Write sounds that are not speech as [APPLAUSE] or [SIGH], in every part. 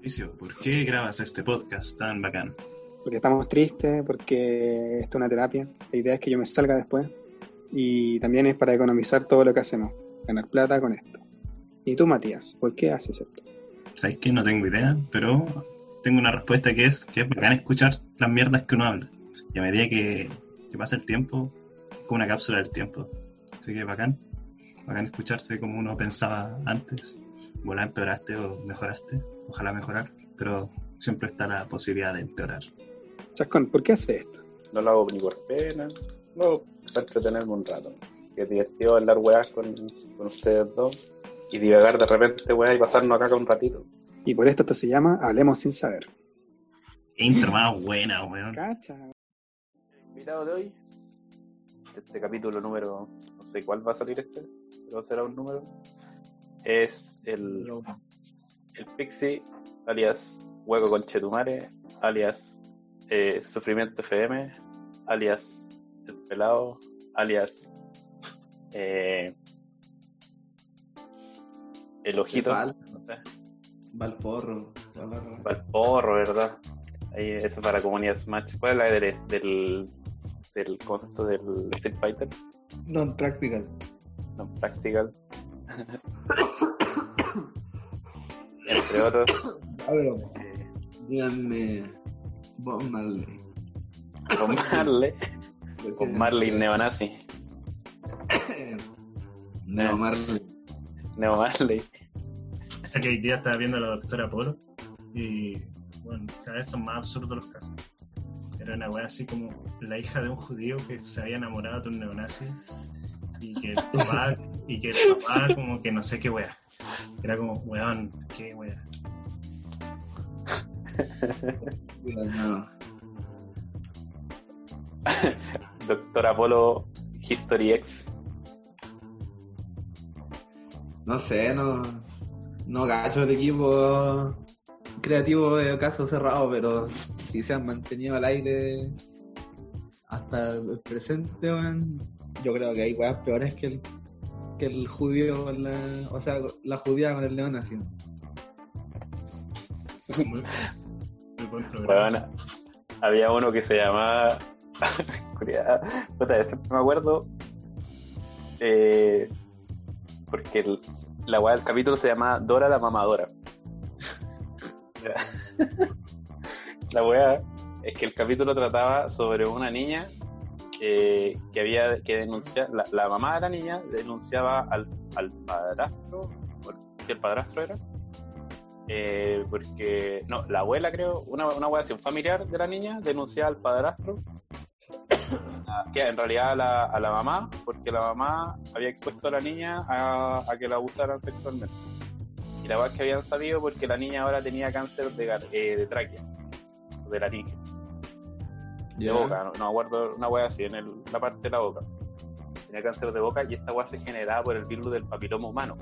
Mauricio, ¿por qué grabas este podcast tan bacán? Porque estamos tristes, porque esto es una terapia. La idea es que yo me salga después. Y también es para economizar todo lo que hacemos. Ganar plata con esto. ¿Y tú, Matías, por qué haces esto? ¿Sabes qué? No tengo idea, pero tengo una respuesta que es que es bacán escuchar las mierdas que uno habla. Y a medida que, que pasa el tiempo, es como una cápsula del tiempo. Así que bacán. Bacán escucharse como uno pensaba antes. Volar empeoraste o mejoraste. Ojalá mejorar, pero siempre está la posibilidad de empeorar. Chascón, ¿por qué haces esto? No lo hago ni por pena, no, para entretenerme un rato. Que es divertido hablar weas con, con ustedes dos y divagar de repente weas y pasarnos acá un ratito. Y por esto esto se llama Hablemos sin saber. Qué intro más buena, weón. Cacha. invitado de hoy, este capítulo número, no sé cuál va a salir este, pero será un número, es el, el Pixie, alias Hueco Conchetumare, alias eh, Sufrimiento FM, alias El Pelado, alias eh, El Ojito, Val. no sé, Valporro. Valporro, ¿verdad? Ahí, eso para comunidad Smash. ¿Cuál es la del, del, del concepto del Street Fighter? Non practical. [COUGHS] Entre otros. A ver, Eh, díganme Bob Marley. con [COUGHS] Marley. Con Marley Neonazi. [COUGHS] No, Marley. Neo Marley. Que hoy día estaba viendo a la doctora Polo y bueno, cada vez son más absurdos los casos. Era una wea así como la hija de un judío que se había enamorado de un neonazi y que el papá, y que el papá como que no sé qué wea. Era como, weón, qué wea. No. [LAUGHS] Doctor Apolo History X. No sé, no. No gacho el equipo creativo de caso cerrado, pero si se han mantenido al aire hasta el presente, weón, yo creo que hay weas peores que el, que el judío con la. O sea, la judía con el león programa. Bueno, había uno que se llamaba. [LAUGHS] Siempre me acuerdo. eh, porque la weá del capítulo se llama Dora la mamadora. [LAUGHS] La weá es que el capítulo trataba sobre una niña eh, que había que denunciar. La, la mamá de la niña denunciaba al, al padrastro. Si el padrastro era. Eh, porque, no, la abuela creo, una, una abuela un familiar de la niña denunciaba al padrastro, que en realidad a la, a la mamá, porque la mamá había expuesto a la niña a, que la abusaran sexualmente. Y la verdad que habían sabido porque la niña ahora tenía cáncer de, eh, de tráquea, de laringe, de boca, no, no me acuerdo, una wea así, en el- la parte de la boca. Tenía cáncer de boca y esta wea se generaba por el virus del papiloma humano.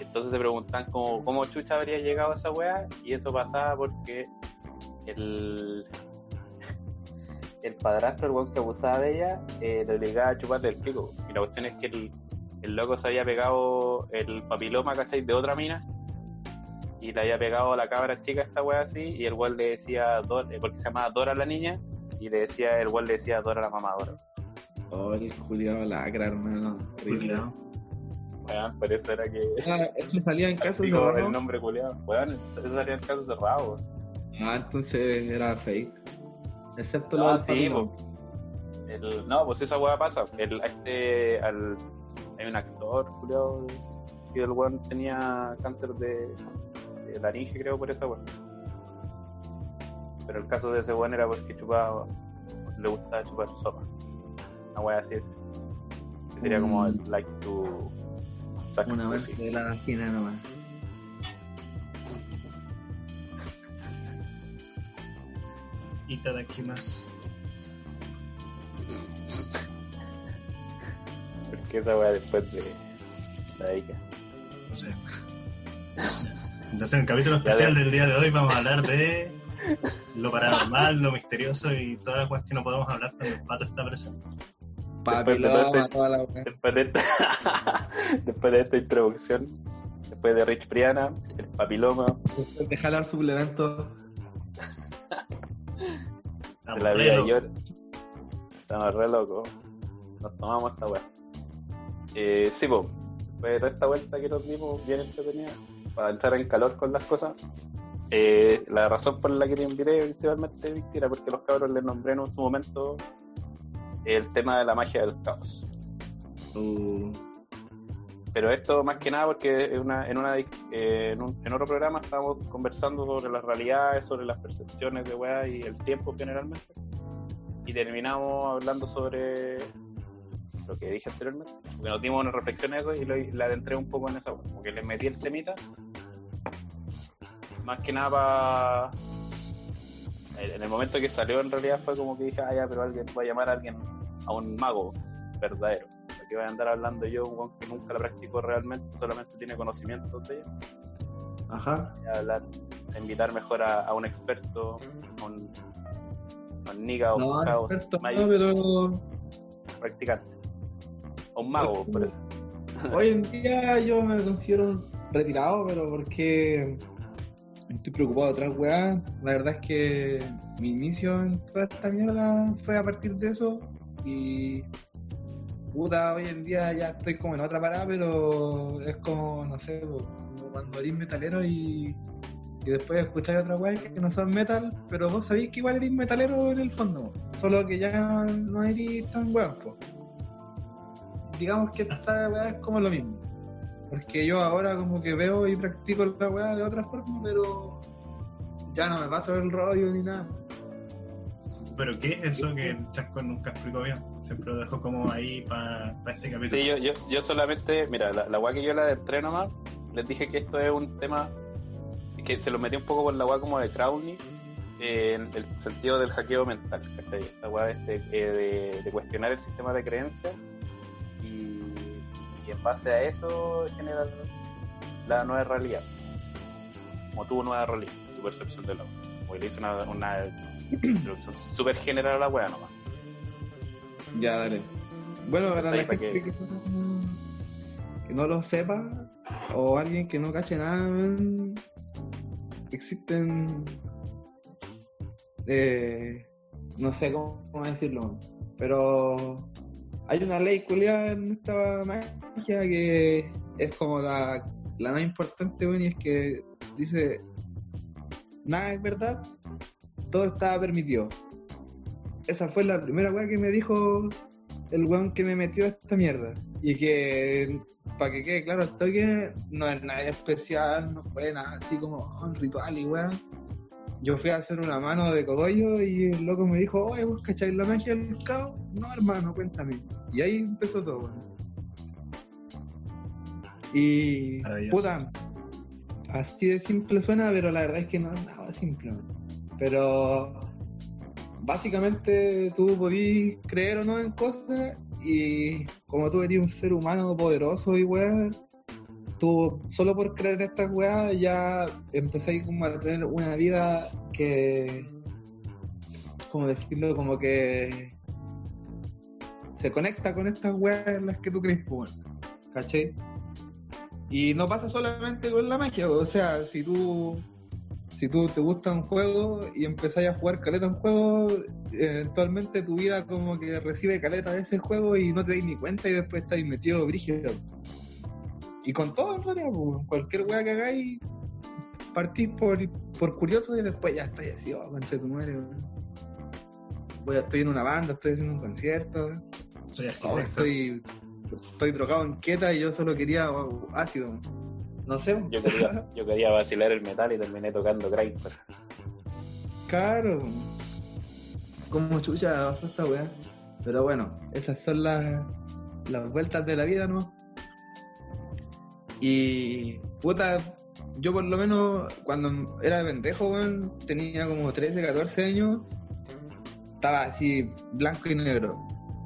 Entonces se preguntan cómo, cómo chucha habría llegado a esa weá y eso pasaba porque el, [LAUGHS] el padrastro, el weón que abusaba de ella, eh, le obligaba a chuparle el pico. Y la cuestión es que el, el loco se había pegado el papiloma, ¿cachai? De otra mina y le había pegado a la cabra chica esta weá así y el weón le decía, Dor- eh, porque se llamaba Dora la niña y le decía, el weón le decía Dora la mamadora. Oh, el Julián lacra, hermano. Culiao. Weón, por eso era que... Ah, eso salía en [LAUGHS] caso cerrado. el nombre culiado. Weón, eso sería el caso cerrado. Ah, entonces era fake. Excepto lo Ah, del sí, papiloma. po. El, no, pues esa weá pasa. El, a este, al, hay un actor, Julio, que el weón tenía cáncer de, de laringe, creo, por esa weá. Pero el caso de ese weón era porque chupaba, le gustaba chupar sopa. Una weá así. Que sería como el Mm. like to Una vez de la vagina nomás. Itadakimasu. Porque esa weá después de la Ica. No sé. Entonces, en el capítulo especial del día de hoy vamos a hablar de [LAUGHS] lo paranormal, lo misterioso y todas las cosas que no podemos hablar cuando el pato está presente. Papiloma, Después de- toda la. Después de esta, [LAUGHS] después de esta introducción, Después de Rich Priana, el papiloma, Después de jalar suplementos. Estamos de la re vida. Yor. Estamos re locos. Nos tomamos esta weá. Eh, sí, pues. Después de toda esta vuelta que nos dimos, bien entretenida, para entrar en calor con las cosas. eh, la razón por la que te invité principalmente, Victor, era porque los cabros les nombré en su momento el tema de la magia del caos. Uh, Pero esto más que nada porque en, una, en, una, eh, en, un- en otro programa estábamos conversando sobre las realidades, sobre las percepciones de weá y el tiempo generalmente. Y terminamos hablando sobre lo que dije anteriormente. Porque nos dimos una reflexión en eso y lo, la adentré un poco en esa weá. Porque le metí el temita. Más que nada para... En el momento que salió en realidad fue como que dije, ah ya, pero alguien va a llamar a alguien, a un mago verdadero. que voy a andar hablando yo, un que nunca la practicó realmente, solamente tiene conocimientos de ella. ajá. A hablar, a invitar mejor a, a un experto, a un, a un nigga o No, un caos experto, no, pero practicante. A un mago, por eso. [LAUGHS] hoy en día yo me considero retirado, pero porque estoy preocupado de otras weas. La verdad es que mi inicio en toda esta mierda fue a partir de eso y puta, hoy en día ya estoy como en otra parada, pero es como, no sé, como cuando eres metalero y, y después escucháis otra wea que no son metal, pero vos sabéis que igual eres metalero en el fondo, solo que ya no eres tan weón. Digamos que esta weá es como lo mismo. Porque yo ahora como que veo y practico la weá de otra forma, pero ya no me paso el rollo ni nada. Pero ¿qué es eso que el Chasco nunca explicó bien? Siempre lo dejó como ahí para este capítulo. Sí, yo, yo, yo solamente, mira, la, la weá que yo la entré nomás, les dije que esto es un tema que se lo metí un poco con la weá como de Crowley, eh, en el sentido del hackeo mental. La weá este, eh, de, de cuestionar el sistema de creencias y, y en base a eso generar la nueva realidad. Como tu nueva realidad, tu percepción de la weá. Como que le hice una, una introducción [CLEARS THROAT] súper general a la weá nomás. Ya, dale. Bueno, para la gente que- que... no, que no lo sepa, o alguien que no cache nada, man, existen... eh, no sé cómo decirlo, pero hay una ley culiada en esta magia que es como la, la más importante, weón, y es que dice, nada es verdad, todo está permitido. Esa fue la primera weá que me dijo el weón que me metió a esta mierda. Y que, para que quede claro, esto que no es nada especial, no fue nada así como oh, un ritual y weón. Yo fui a hacer una mano de cogollo y el loco me dijo, oye, ¿vos cacháis la magia del caos? No, hermano, cuéntame. Y ahí empezó todo, weón. Y, puta, así de simple suena, pero la verdad es que no es nada simple. weón. Pero básicamente tú podís creer o no en cosas y como tú eres un ser humano poderoso y weá, tú solo por creer en estas weas ya empezáis como a tener una vida que, como decirlo, como que se conecta con estas weas en las que tú crees, pues, ¿cachai? Y no pasa solamente con la magia, o sea, si tú si tú te gusta un juego y empezáis a jugar caleta un juego, eventualmente tu vida como que recibe caleta de ese juego y no te das ni cuenta y después estáis metido brígido. Y con todo en realidad, pues, cualquier wea que hagáis, partís por, por curioso y después ya estáis así, oh, concha tu madre, weón. Voy a, estoy en una banda, estoy haciendo un concierto, Soy oh, estoy, estoy drogado en queta y yo solo quería oh, ácido. No sé, Yo quería, yo quería vacilar el metal y terminé tocando Kraper. Claro. Como chucha pasó esta weá. Pero bueno, esas son las, las vueltas de la vida, ¿no? Y puta, yo por lo menos cuando era pendejo, weón, tenía como 13, 14 años, estaba así blanco y negro.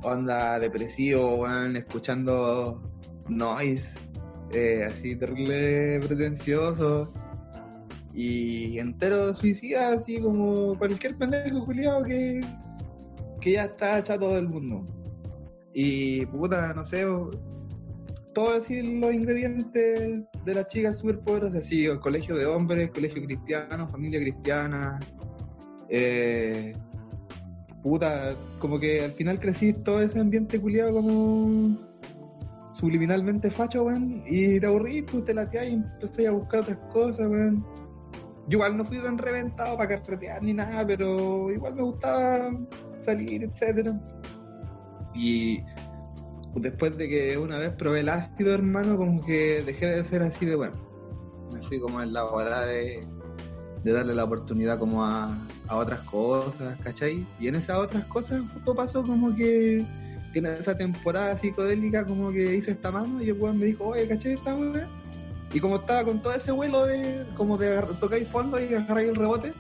Onda depresivo, weón, escuchando noise, eh, así terrible pretencioso y entero suicida, así como cualquier pendejo culiado que, que ya está chato del mundo. Y puta, no sé, todos así los ingredientes de las chicas superpoderosas, así, el colegio de hombres, colegio cristiano, familia cristiana, eh, puta, como que al final crecí todo ese ambiente culiado como subliminalmente facho, weón, y te aburrí, pues te lateás y empecé a buscar otras cosas, weón. Yo igual no fui tan reventado para carretear ni nada, pero igual me gustaba salir, etcétera. Y después de que una vez probé el ácido, hermano, como que dejé de ser así de bueno. Me fui como en la hora de, de darle la oportunidad como a, a otras cosas, ¿cachai? Y en esas otras cosas justo pasó como que en esa temporada psicodélica como que hice esta mano y el weón me dijo, oye, ¿cachai esta weón? Y como estaba con todo ese vuelo de como de el fondo y agarrar el rebote,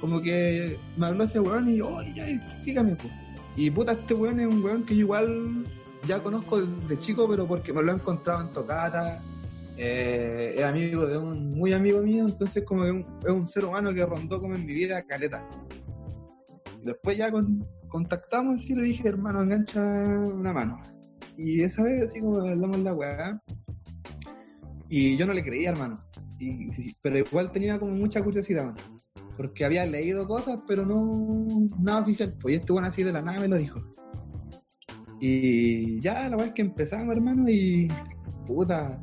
como que me habló ese weón y oye, ya, explícame, pues. Y puta, este weón es un weón que yo igual ya conozco de chico, pero porque me lo he encontrado en tocata. Eh, es amigo de un muy amigo mío, entonces como que un- es un ser humano que rondó como en mi vida caleta. Después ya con- contactamos y le dije, hermano, engancha una mano. Y esa vez así como hablamos la weá. Y yo no le creía, hermano. Y, pero igual tenía como mucha curiosidad, mano. Porque había leído cosas, pero no nada oficial. Pues este bueno así de la nada me lo dijo. Y ya la es que empezamos, hermano, y puta.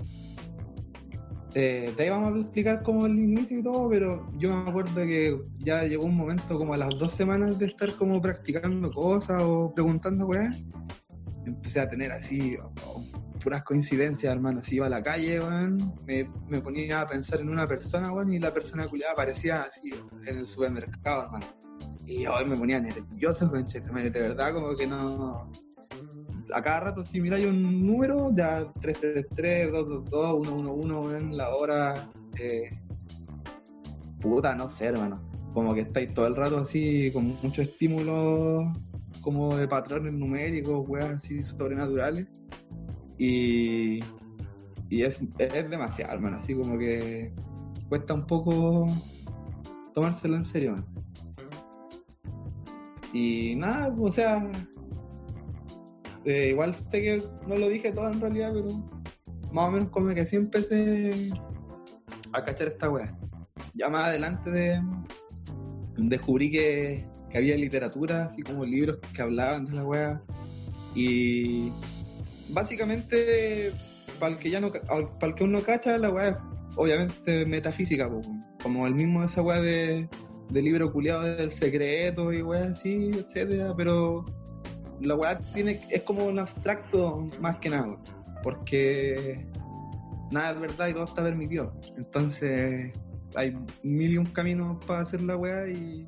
Eh, te íbamos a explicar como el inicio y todo, pero yo me acuerdo que ya llegó un momento como a las dos semanas de estar como practicando cosas o preguntando weá. Empecé a tener así oh, puras coincidencias, hermano. Así iba a la calle, weón, me, me ponía a pensar en una persona, weón, y la persona culiada aparecía así en el supermercado, hermano. Y hoy me ponía nervioso, conchetumare, de verdad, como que no. A cada rato, si miráis un número, ya 333, 222, 111, weón, la hora. Eh, puta, no sé, hermano. Como que estáis todo el rato así, con mucho estímulo, como de patrones numéricos, weas así sobrenaturales. Y, y es, es demasiado, hermano. Así como que cuesta un poco tomárselo en serio, man. Y nada, o sea, eh, igual sé que no lo dije todo en realidad, pero más o menos como que así empecé a cachar esta weá. Ya más adelante de, descubrí que, que había literatura, así como libros que hablaban de la weá. Y básicamente, para el que ya no, para el que uno cacha, la weá es obviamente metafísica, como el mismo esa weá de, de libro culiado del secreto y weá así, etcétera, pero la weá tiene, es como un abstracto más que nada, porque nada es verdad y todo está permitido. Entonces, hay mil y un caminos para hacer la weá y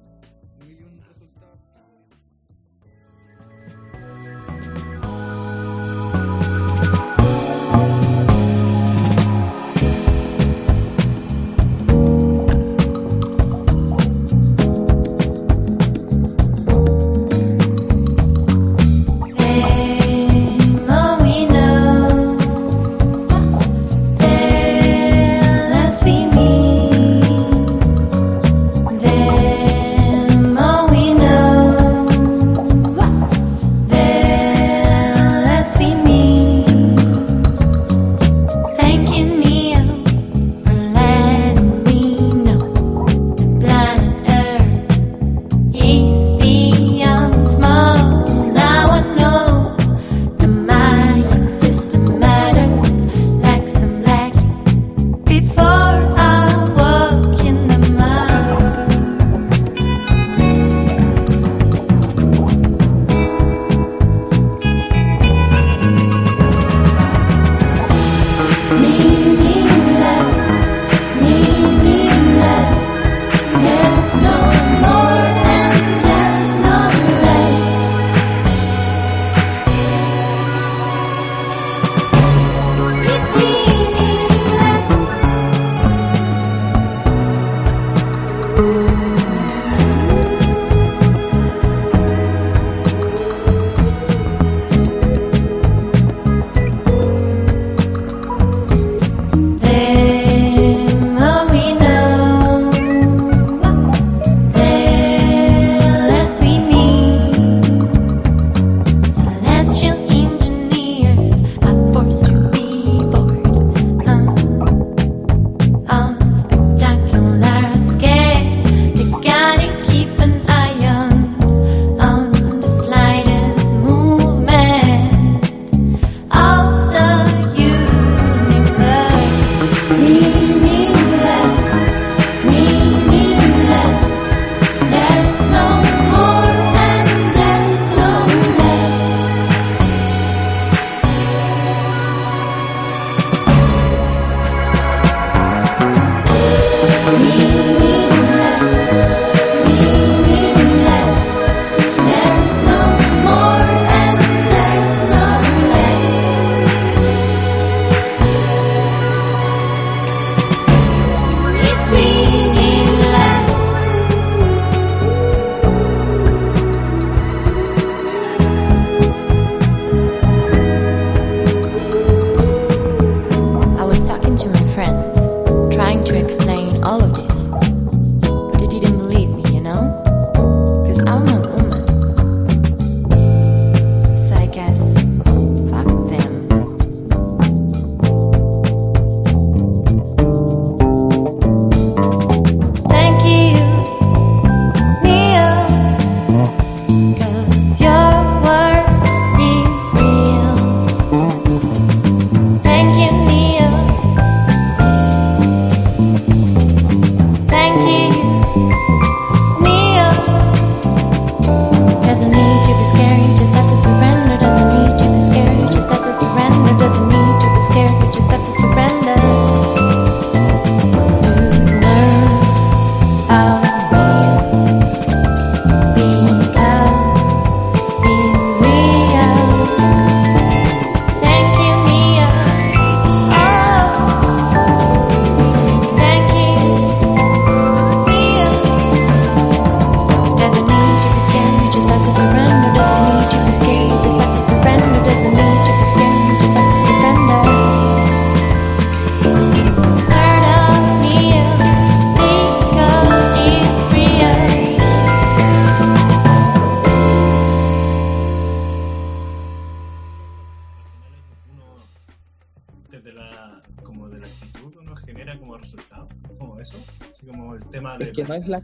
Es la,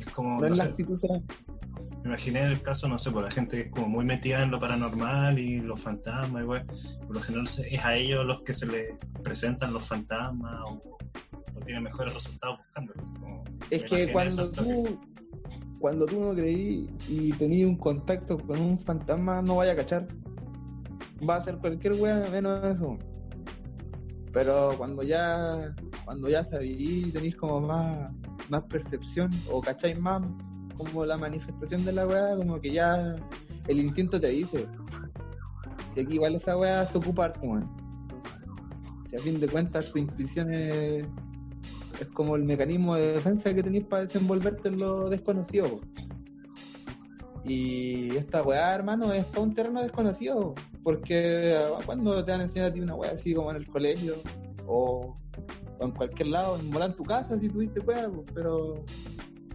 es como, no no es la sé, actitud, me imaginé el caso, no sé, por la gente que es como muy metida en lo paranormal y los fantasmas, y weá, por lo general es a ellos los que se les presentan los fantasmas o, o tienen mejores resultados buscándolo. como- Es que cuando tú, cuando tú no creí y tenías un contacto con un fantasma, no vaya a cachar. Va a ser cualquier wea menos eso. Pero cuando ya, cuando ya sabí, tenéis como más, más percepción o cacháis más como la manifestación de la wea, como que ya el instinto te dice. Si aquí igual esa wea se ocupa harto, weón. Si a fin de cuentas tu intuición es es como el mecanismo de defensa que tenéis para desenvolverte en lo desconocido. Y esta weá, hermano, es todo un terreno desconocido. Porque ah, cuando te van a enseñar a ti una weá así como en el colegio o, o en cualquier lado, en volar en tu casa si tuviste weá, pero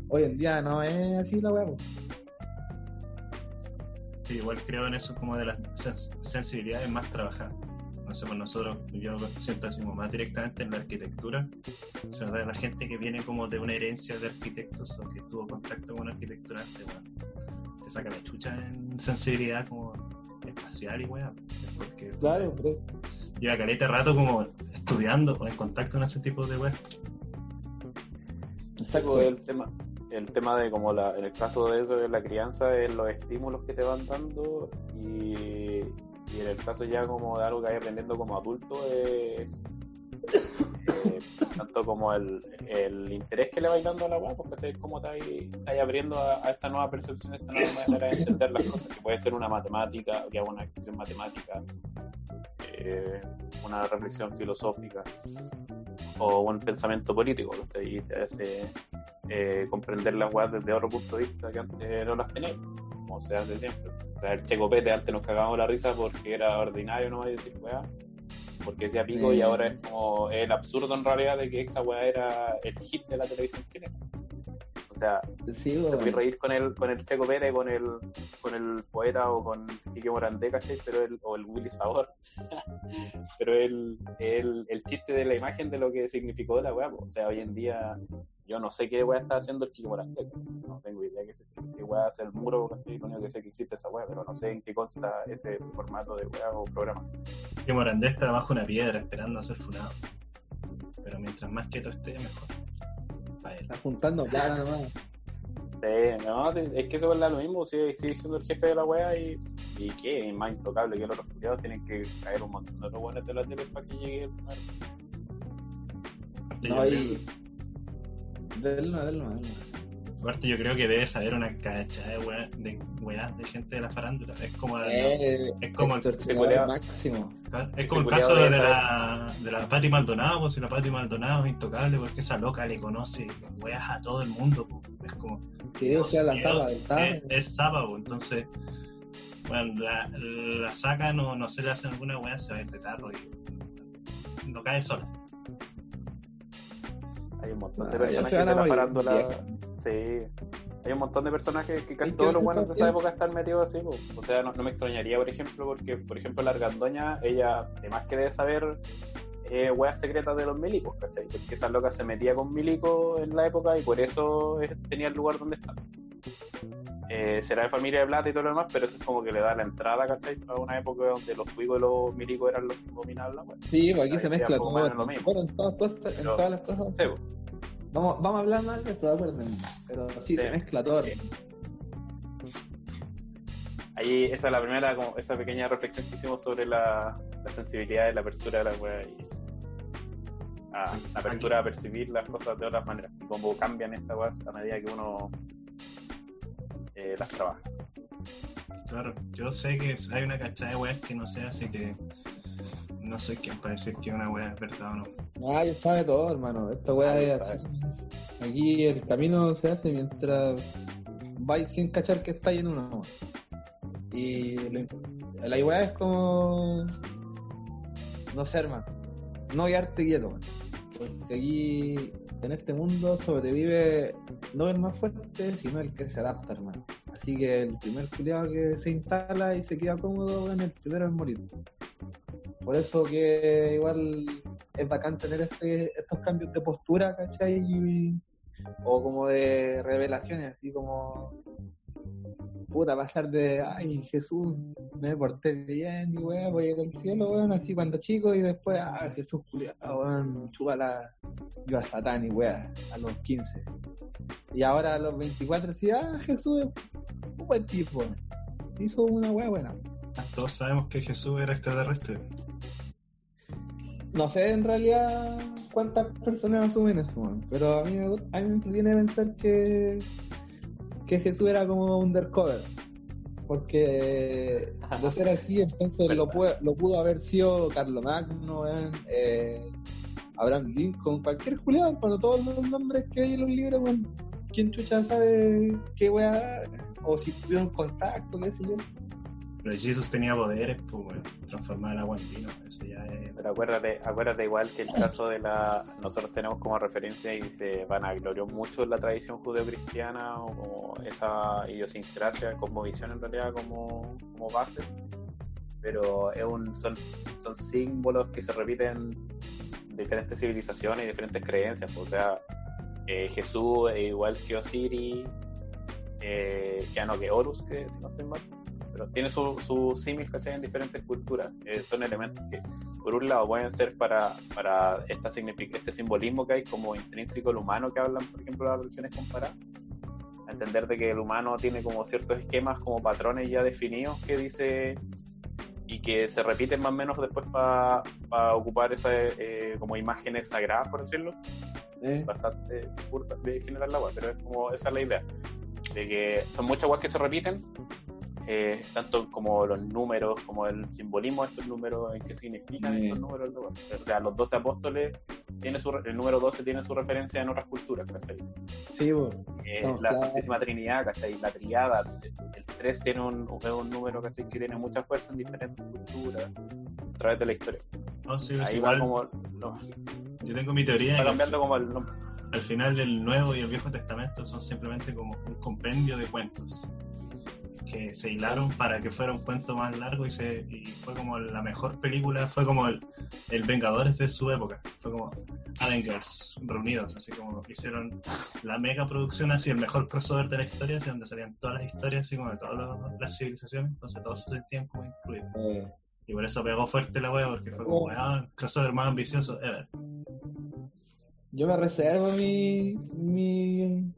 hoy en día no es así la weá. Sí, igual creo en eso como de las sens- sensibilidades más trabajadas. No sé, por nosotros, yo lo siento así como más directamente en la arquitectura. O sea, de la gente que viene como de una herencia de arquitectos o que tuvo contacto con arquitectura antes, bueno, te saca la chucha en sensibilidad como espacial y weá. Porque Claro, pero lleva caleta rato como estudiando o en contacto con ese tipo de weá. Exacto. El tema, el tema de como la, en el caso de eso de la crianza es los estímulos que te van dando y, en el caso ya como de algo que hay aprendiendo como adulto es eh, tanto como el, el interés que le vais dando a la web porque es como estáis abriendo a, a esta nueva percepción, esta nueva manera de entender las cosas, que puede ser una matemática, que haga una expresión matemática, eh, una reflexión filosófica o un pensamiento político, que te, te hace eh, comprender las weas desde otro punto de vista que antes no las teníamos, como se hace siempre. O sea, el checopete antes nos cagábamos la risa porque era ordinario, no voy a decir weá, porque decía pico y ahora es como el absurdo en realidad de que esa weá era el hit de la televisión chilena. O sea, sí, te voy a weón. reír con el, con el Checo Pérez, con el, con el poeta o con Quique Morandé, ¿cachai? Pero el, o el Willy Sabor. [LAUGHS] Pero el, el, el chiste de la imagen de lo que significó la weá, o sea, hoy en día yo no sé qué weá está haciendo el Quique Morandé, no tengo idea qué, se- qué weá hace el muro, ¿cachai? Lo único que sé que existe esa weá, pero no sé en qué consta ese formato de weá o programa. Que Morandé está bajo una piedra esperando a ser funado. Pero mientras más quieto esté, mejor. Está juntando plata nomás. Sí, no, sí, es que eso es lo mismo, sigue, sigue siendo el jefe de la wea y, y qué, es más intocable que los cuidados, tienen que caer un montón de otros buenos de la tele para que llegue el yo No, y. No, del no. Aparte yo creo que debe saber una cachada de weas de, weas de gente de la farándula. Es como, la- Eh, es como el- máximo. es como el caso de la, de la Patti Maldonado, pues si la Patti Maldonado es intocable porque esa loca le conoce weas a todo el mundo. pues. Es como, Que Dios sea la Tano. es, es sábado, entonces, bueno, la, la saca, no, no se le hace alguna wea, se va a ir de tarro y no cae sola. Hay un montón de Ah, se a la farándula. vieja. Sí, hay un montón de personajes que casi todos los buenos de esa es- época están metidos así. po. O sea, no, no me extrañaría, por ejemplo, porque, por ejemplo, la Argandoña, ella, además que debe saber eh, weas secretas de los milicos, ¿cachai? Porque esa loca se metía con milicos en la época y por eso eh, tenía el lugar donde está. Eh, será de familia de plata y todo lo demás, pero eso es como que le da la entrada, ¿cachai? A una época donde los cuicos y los milicos eran los que dominaban la wea. Sí, pues aquí se mezcla todo. Bueno, en todas, en las cosas. Sí, po. Vamos, vamos a hablar más de esto, de acuerdo. Pero sí, se mezcla todo. Sí. Ahí esa es la primera, como esa pequeña reflexión que hicimos sobre la, la sensibilidad de la apertura de la wea y a, la apertura a percibir las cosas de otras maneras y cómo cambian estas weas a medida que uno eh, las trabaja. Claro, yo sé que hay una cachada de weas que no sé, así que no soy quien para decir que una wea es verdad o no. Nadie sabe todo, hermano. Esta weá Nadie es así. Aquí el camino se hace mientras vais sin cachar que está en uno. Y lo la weá es como. No sé, hermano. No quedarte quieto, man. Porque aquí, en este mundo, sobrevive no el más fuerte, sino el que se adapta, hermano. Así que el primer culiado que se instala y se queda cómodo, bueno, el primero en morir. Por eso que igual es bacán tener este, estos cambios de postura, ¿cachai? O como de revelaciones, así como puta, pasar de ay Jesús, me porté bien y weón, voy a ir al cielo, weón, así cuando chico y después, ah Jesús weón, chúpala yo a Satán y weón, a los 15. Y ahora a los 24 así, ah Jesús es un buen tipo, hizo una weá buena. Todos sabemos que Jesús era extraterrestre. No sé en realidad cuántas personas asumen eso, pero a mí, me, a mí me entretiene pensar que, que Jesús era como undercover. Porque [LAUGHS] de ser así, entonces lo, puede- lo pudo haber sido Carlomagno, eh, Abraham Lincoln, cualquier Julián, para todos los nombres que hay en los libros, weón, ¿quién chucha sabe qué weá? O si tuvieron contacto, qué sé yo. Pero Jesús tenía poderes, pues bueno, transformar el agua en vino. Eso ya es. Pero acuérdate, acuérdate igual que el caso de la... Nosotros tenemos como referencia y se vanaglorió mucho la tradición judeocristiana o como esa idiosincrasia, como visión en realidad como, como base. Pero es un, son, son símbolos que se repiten en diferentes civilizaciones y diferentes creencias. O sea, eh, Jesús es igual que Osiris, eh, ya no que Horus, que si no estoy mal tiene su, su símil ¿cachai? en diferentes culturas. Eh, son elementos que, por un lado, pueden ser para, para esta este simbolismo que hay como intrínseco al humano que hablan, por ejemplo, las religiones comparadas. Entender de que el humano tiene como ciertos esquemas, como patrones ya definidos que dice y que se repiten más o menos después para ocupar esas eh, como imágenes sagradas, por decirlo ¿eh? bastante de generar la web, pero es como esa es la idea. De que son muchas webs que se repiten, eh, tanto como los números, como el simbolismo de estos números, en qué significan Sí. estos números. O sea, los 12 apóstoles, tiene su, el número 12 tiene su referencia en otras culturas, ¿cachai? Sí, bo. Eh, No, la claro. Santísima Trinidad, ¿cachai? La triada, el 3 tiene un, es un número ¿cachai? que tiene mucha fuerza en diferentes culturas a través de la historia. No, sí, es Ahí va como, no, Yo tengo mi teoría que como el nombre. al final del Nuevo y el Viejo Testamento son simplemente como un compendio de cuentos que se hilaron para que fuera un cuento más largo y, se, y fue como la mejor película, fue como el, el Vengadores de su época, fue como Avengers reunidos, así como hicieron la mega producción así, el mejor crossover de la historia, así donde salían todas las historias, así como de todas las- las civilizaciones, entonces todos se sentían como incluidos. Y por eso pegó fuerte la wea, porque fue como, weón, el crossover más ambicioso ever. Yo me reservo mi, mi,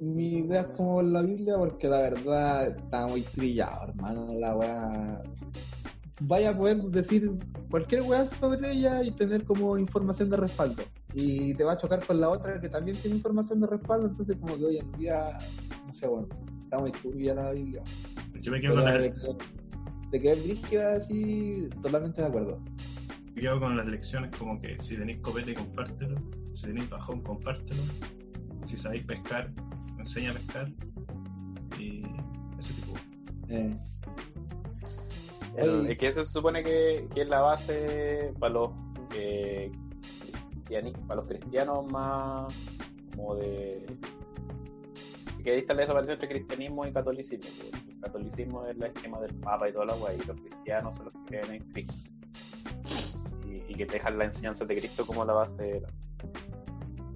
mi ideas como la Biblia porque la verdad está muy trillado, hermano. La weá. Vaya a poder decir cualquier weá sobre ella y tener como información de respaldo. Y te va a chocar con la otra que también tiene información de respaldo, entonces como que hoy en día, no sé, bueno, está muy turbia la Biblia. Yo me quedo Pero con que, de que es brígida así, totalmente de acuerdo. me quedo con las lecciones como que si tenéis copete, compártelo. Si tenéis bajón, compártelo. Si sabéis pescar, enseña a pescar. Y ese tipo. Eh, El- Oye. es que eso se supone que, que es la base para los eh, para los cristianos más como de que ahí está la desaparición entre cristianismo y catolicismo. pues. El catolicismo es el esquema del Papa y toda la guay, y los cristianos son los que creen en Cristo. Y, y que dejan la enseñanza de Cristo como la base de la-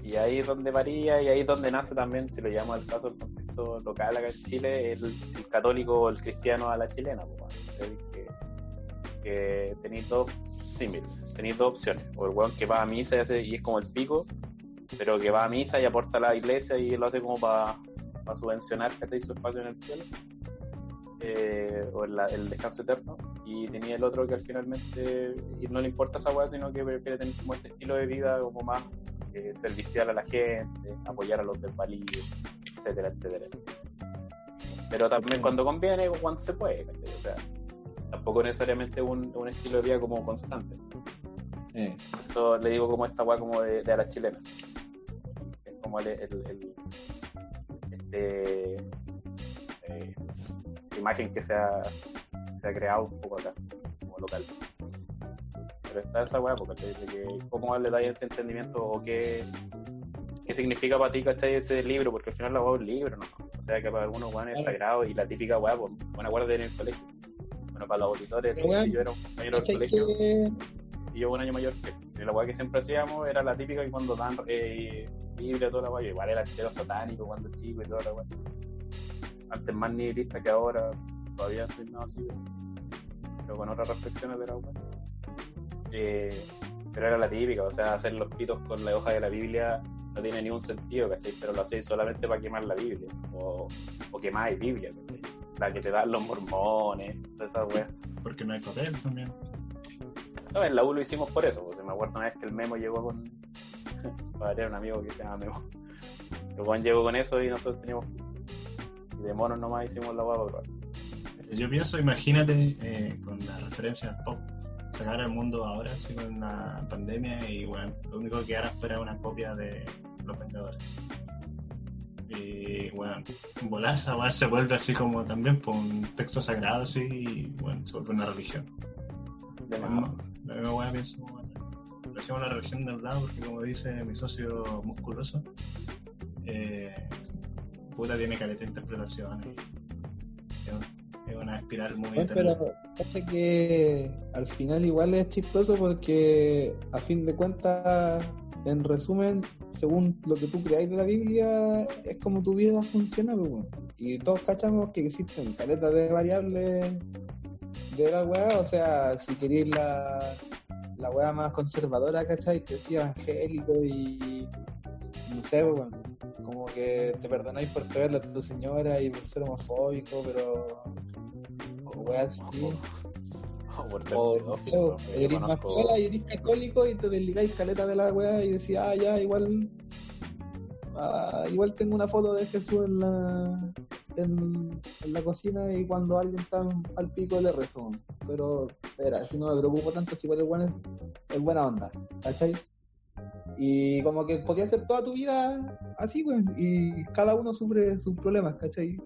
Y ahí es donde varía y ahí es donde nace también, si lo llamamos al caso, el contexto local acá en Chile, el, católico o el cristiano a la chilena. que, que tenéis dos símiles, tenéis dos opciones. O el weón que va a misa y, hace- y es como el pico, pero que va a misa y aporta a la iglesia y lo hace como para subvencionar que su espacio en el cielo. Eh, o la- el descanso eterno. Y tenía el otro que al finalmente no le importa esa weá, sino que prefiere tener como este estilo de vida como más eh, servicial a la gente, apoyar a los desvalidos, etcétera, etcétera. Pero también cuando conviene o cuando se puede, o sea, tampoco necesariamente un, un estilo de vida como constante. eh. Eso le digo como esta weá como de, de a la chilena. Es como el, el, el- este eh, imagen que se ha, se ha creado un poco acá, como local. Está esa weá, porque de que cómo le dais este entendimiento o qué, qué significa para ti ¿cachai? ese libro, porque al final la weá es un libro, ¿no? O sea que para algunos weones es sagrado y la típica weá, pues, buena guarda en el colegio. Bueno, para los auditores, weón, yo era un compañero del ¿Cachai colegio que- y yo un año mayor que la weá que siempre hacíamos era la típica que cuando dan eh, Biblia, toda la weá. Igual era entero satánico cuando chico y toda la weá. Antes más nihilista que ahora, todavía soy no así, pero con otras reflexiones de la weá. Eh, pero era la típica, o sea, hacer los pitos con la hoja de la Biblia no tiene ningún sentido, ¿cachai? Pero lo hacéis solamente para quemar la Biblia, o, o quemáis Biblia, ¿cachai? La que te dan los mormones, todas esas weas. Porque no hay papel también. No, en la U lo hicimos por eso, porque me acuerdo una vez que el Memo llegó con. [LAUGHS] Para un amigo que se llama Memo. El Juan llegó con eso y nosotros teníamos. Y de monos nomás hicimos la probar. Yo pienso, imagínate, eh, con la referencia pop, sacar al mundo ahora, así con la pandemia, y bueno, lo único que quedara fuera una copia de Los Vengadores. Y bueno, esa [LAUGHS] weá se vuelve así como también por un texto sagrado, así, y bueno, se vuelve una religión. De La misma weá pienso, bueno, dejemos la religión del lado, porque como dice mi socio musculoso, eh, puta tiene caleta de interpretaciones. Es es una espiral muy No, pero cacha que al final igual es chistoso porque a fin de cuentas, en resumen, según lo que tú creáis de la Biblia, es como tu vida funciona, pues, bueno. Y todos cachamos que existen caletas de variables de la weá, o sea, si queréis la, la weá más conservadora, ¿cachai? Que decía angélico y no sé, pues, bueno, como que te perdonáis por pegarle a tu señora y por ser homofóbico, pero o weas así. [LAUGHS] O O no sé, pero yo eres más piola y eres católico y te desligáis caleta de la wea y decís, ah, ya, igual. ah, igual tengo una foto de Jesús en la, en, en la cocina y cuando alguien está al pico le rezo. Pero, espera, si no me preocupo tanto, si igual es buena, es buena onda, ¿cachai? Y como que podía ser toda tu vida así, pues, y cada uno sufre sus problemas, ¿cachai?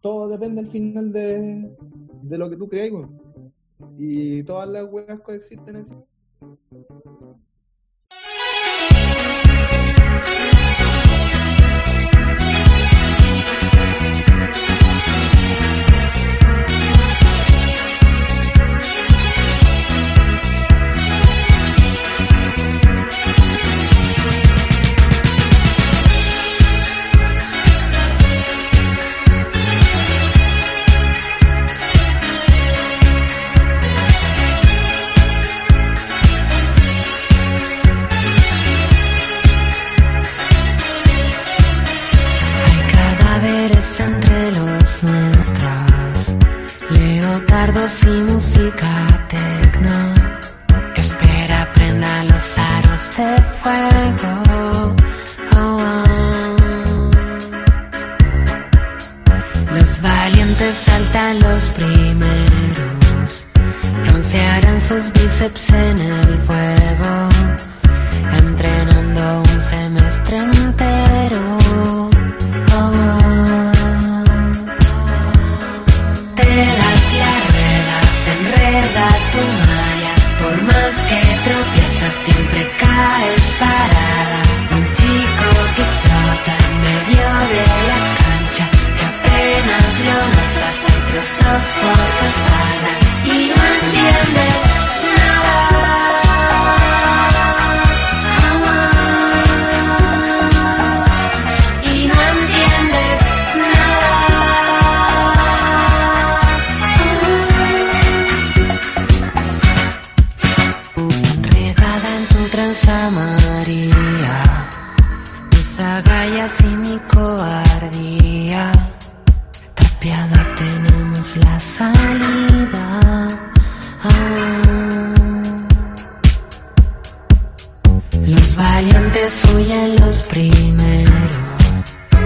Todo depende al final de, de lo que tú creas, pues. Y todas las weas coexisten así. Los valientes huyen los primeros.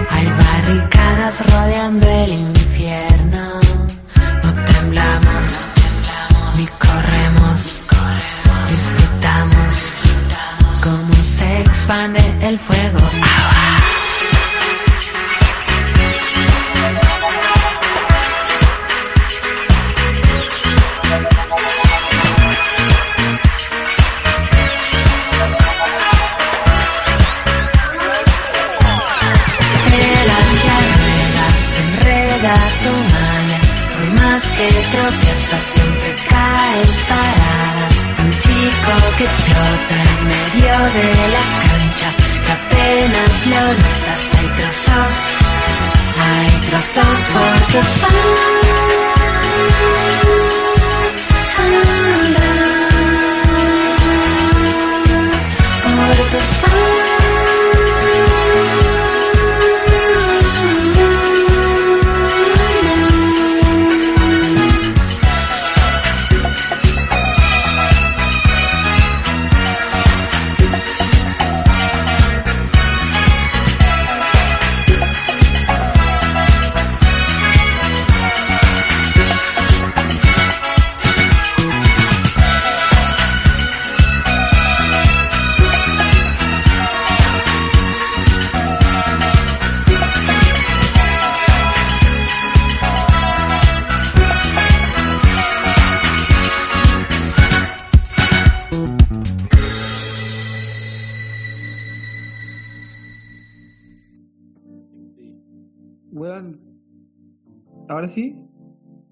Hay barricadas rodeando el infierno. No temblamos, ni corremos, disfrutamos cómo se expande el fuego. Hay trozos por tu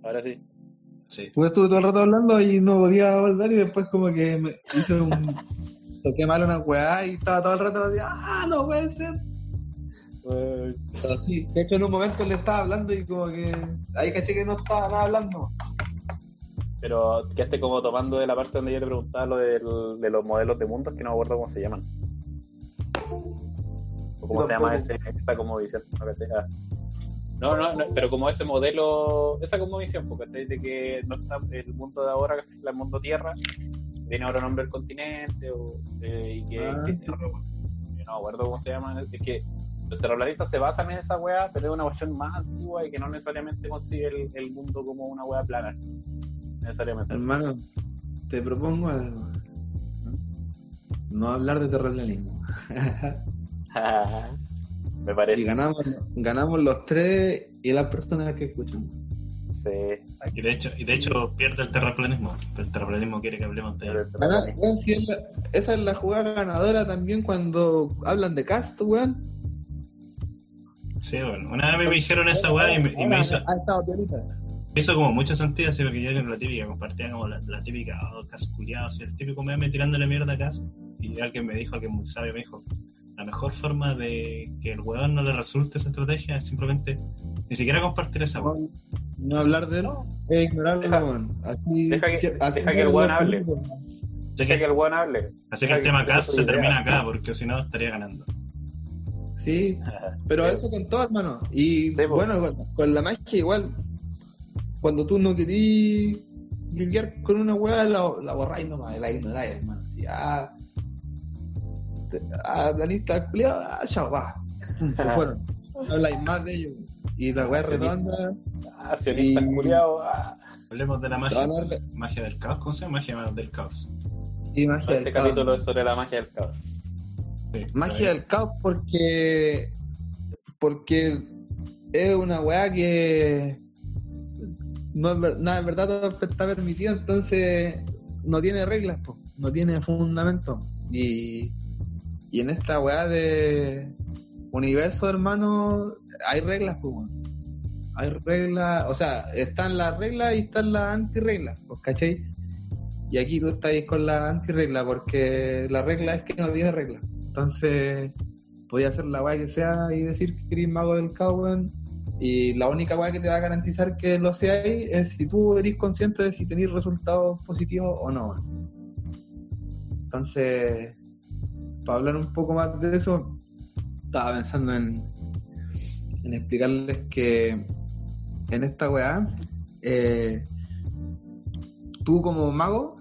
Ahora sí. Sí. Pues estuve todo el rato hablando y no podía volver y después como que me hice un... [LAUGHS] Toqué mal una weá y estaba todo el rato así, ¡ah, no puede ser! Pero sí, de hecho en un momento le estaba hablando y como que ahí caché que no estaba nada hablando. Pero quedaste como tomando de la parte donde yo te preguntaba lo del- de los modelos de mundos que no me acuerdo cómo se llaman. O cómo Yo se llama ese, esa cosmovisión. ¿no? Ah. No, no, no, pero como ese modelo, esa cosmovisión, porque ¿cachai? de que no está el mundo de ahora, que es el mundo tierra, tiene ahora nombre el continente, o, eh, y que Ah, existe sí. otro, yo no acuerdo cómo se llama, es que los terraplanistas se basan en esa weá, pero es una cuestión más antigua y que no necesariamente consigue el, el mundo como una weá plana. Necesariamente. Hermano, te propongo algo. No hablar de terraplanismo. [LAUGHS] [LAUGHS] Me y parece. ganamos, ganamos los tres y las personas que escuchan. Sí. Y de hecho, y de hecho pierde el terraplanismo. El terraplanismo quiere que hablemos de él. La- esa es la jugada ganadora también cuando hablan de cast, weón. Sí, bueno. Una vez me dijeron esa weá y me, y me hizo, Ha estado piolita. me hizo como mucho sentido, así porque yo con la típica, compartía como la, la típica, oh, casculeado, así, el típico meme tirándole mierda a Cas. Y alguien me dijo, alguien muy sabio, me dijo, la mejor forma de que el weón no le resulte esa estrategia es simplemente ni siquiera compartir esa weá. No, no hablar de él es ignorarlo, Deja- weón. Así, deja que- así deja que el weón hable. Así Deja que que, el buen hable. así que el tema que- Cas se idea. termina acá, porque si no estaría ganando. Sí, [LAUGHS] pero eso con todo, hermano. Y Sí, po. bueno, con, con la magia igual. Cuando tú no querís lidiar con una weá, la, la borráis nomás, la ignoráis, hermano. Así, ah, ah, planista, culiao, ah, chao, va. [LAUGHS] Se fueron. [LAUGHS] No habláis más de ellos. Y la weá redonda. Ah, sionistas Y- culiados. Ah. Hablemos de la magia. pues. Magia del caos, ¿cómo se llama? Magia del caos. Y magia Este del caos. capítulo es sobre la magia del caos. Sí, Magia del caos porque porque es una weá que no es ver- nada en verdad está permitido, entonces no tiene reglas, po, no tiene fundamento. Y, y en esta weá de universo, hermano, hay reglas, weón. hay reglas, o sea, están las reglas y están las antirreglas, pues, ¿cachai? Y aquí tú estás con la antirregla porque la regla es que no tiene reglas. Entonces, podía hacer la weá que sea y decir que eres mago del weón. Y la única weá que te va a garantizar que lo seáis es si tú eres consciente de si tenéis resultados positivos o no. Entonces, para hablar un poco más de eso, estaba pensando en, en explicarles que en esta weá, eh, tú como mago,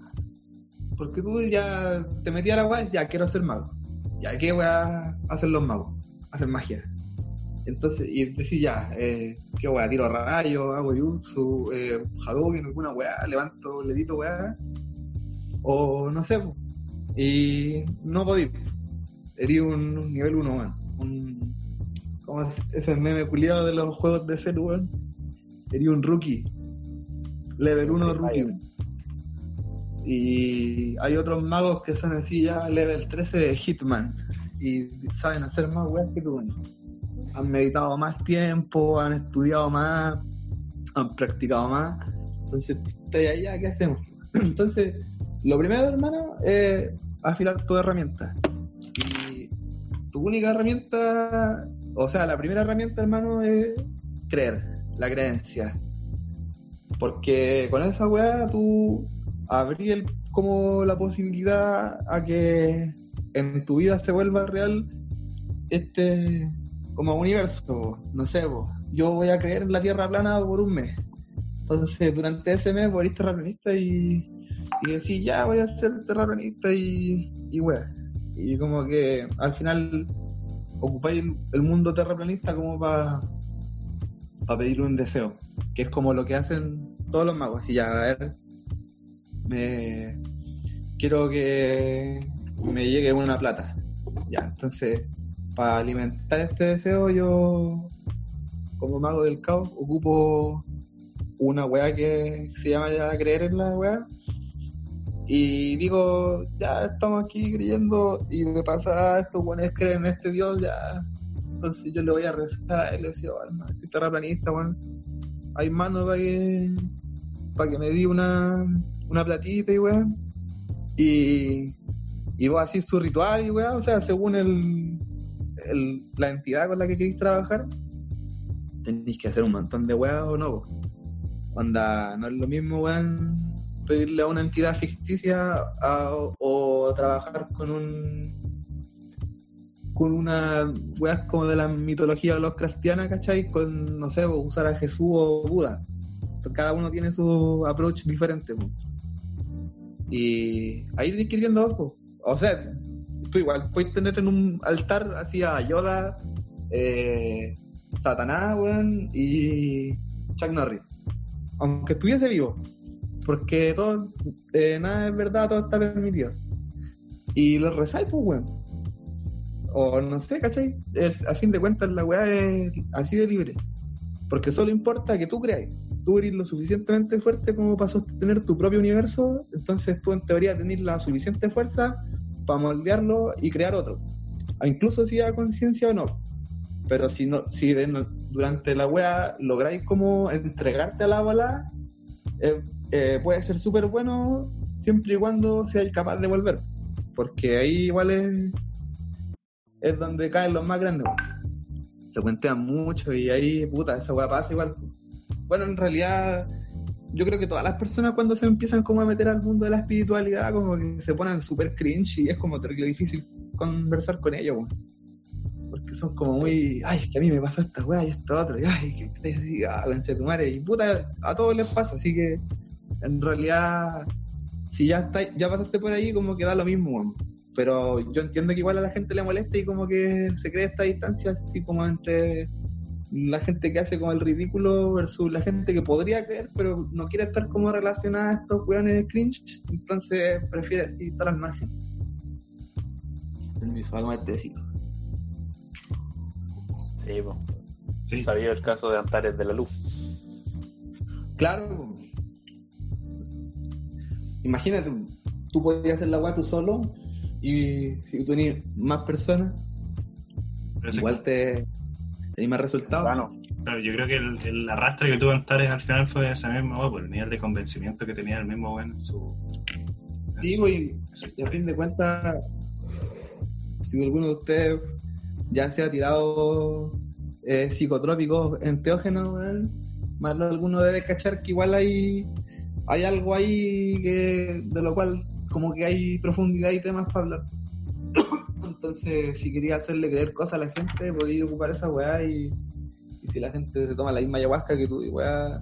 porque tú ya te metías a la weá, ya quiero ser mago. Ya, ¿qué weá hacen los magos? Hacen magia. Entonces, y decís ya, eh, ¿qué weá? Tiro rayos, hago jutsu, eh, Hadouken, alguna weá, levanto, le edito weá. O no sé, y no podí. Herí un, nivel 1, weón. Un, ¿Cómo es ese meme culiado de los juegos de celu, weón? Herí un rookie. Level 1 Sí, rookie, vaya. Y hay otros magos que son así ya level 13 de Hitman. Y saben hacer más weas que tú. weón. Han meditado más tiempo, han estudiado más, han practicado más. Entonces, allá, ¿qué hacemos? [CLEARS THROAT] Entonces, lo primero, hermano, es afilar tu herramienta. Única herramienta, o sea, la primera herramienta, hermano, es creer, la creencia. Porque con esa weá tú abrí como la posibilidad a que en tu vida se vuelva real este como universo, no sé, po. yo voy a creer en la Tierra plana por un mes. Entonces, durante ese mes ir terraplanista y, y decir, ya voy a ser terraplanista y, y weá. Y como que al final ocupáis el, mundo terraplanista como para pedir un deseo, que es como lo que hacen todos los magos. Así ya, a ver, me quiero que me llegue una plata. Ya, entonces, para alimentar este deseo, yo, como mago del caos, ocupo una weá que se llama ya creer en la weá. Y digo, ya estamos aquí creyendo, y de pasada estos buenos creen en este Dios, ya. Entonces yo le voy a rezar a él, le decía, "Oh, hermano, soy terraplanista, weón. Hay manos para que, para que me di una, una platita y weá. Y, y vos así su ritual y weá, o sea, según el, el- la entidad con la que queréis trabajar, tenéis que hacer un montón de weá o no. Onda, no es lo mismo, weón, pedirle a una entidad ficticia o trabajar con un con una weas como de la mitología Lovecraftiana, ¿cachai? Con, no sé, po, usar a Jesús o Buda. Cada uno tiene su approach diferente, po. Y ahí tienes que ir viendo ojo. O sea, tú igual puedes tener en un altar así a Yoda, eh, Satanás, weón, y Chuck Norris. Aunque estuviese vivo. Porque todo, eh, nada es verdad, todo está permitido. Y los rezáis, pues, weón. O no sé, ¿cachai? El- a fin de cuentas la weá es así de libre. Porque solo importa que tú creáis. Tú eres lo suficientemente fuerte como para sostener tu propio universo, entonces tú en teoría tenés la suficiente fuerza para moldearlo y crear otro. A incluso si a conciencia o no. Pero si no, si durante la wea lográis como entregarte a la bola, eh, eh, puede ser súper bueno siempre y cuando seáis capaz de volver. Porque ahí igual es, es donde caen los más grandes. Se cuentean mucho y ahí, puta, esa wea pasa igual. Bueno, en realidad, yo creo que todas las personas cuando se empiezan como a meter al mundo de la espiritualidad, como que se ponen súper cringe y es como terrible difícil conversar con ellos. Porque son como muy, ay, es que a mí me pasó esta weá y esta otra, y ay, que te diga, concha de tu madre, y puta, a todos les pasa, así que en realidad, si ya está, ya pasaste por ahí, como que da lo mismo, weón. Pero yo entiendo que igual a la gente le molesta y como que se crea esta distancia así como entre la gente que hace como el ridículo versus la gente que podría creer, pero no quiere estar como relacionada a estos weones de cringe, entonces prefiere así estar al margen. Permiso, algo más. Sí. Sí, Sabía el caso de Antares de la Luz. Claro. Imagínate, tú podías hacer la weá tú solo y si tú tenías más personas, pero igual te tenías más resultados. Bueno, claro, yo creo que el, el arrastre que tuvo Antares al final fue esa misma weá, por el nivel de convencimiento que tenía el mismo weón en su. en Sí, su- y a fin de cuentas, si alguno de ustedes ya se ha tirado eh, psicotrópicos enteógenos, weón, más alguno debe cachar que igual hay, hay algo ahí que, de lo cual como que hay profundidad y temas para hablar. [COUGHS] Entonces, si quería hacerle creer cosas a la gente, podía ocupar esa weá y, y si la gente se toma la misma ayahuasca que tú, y weá,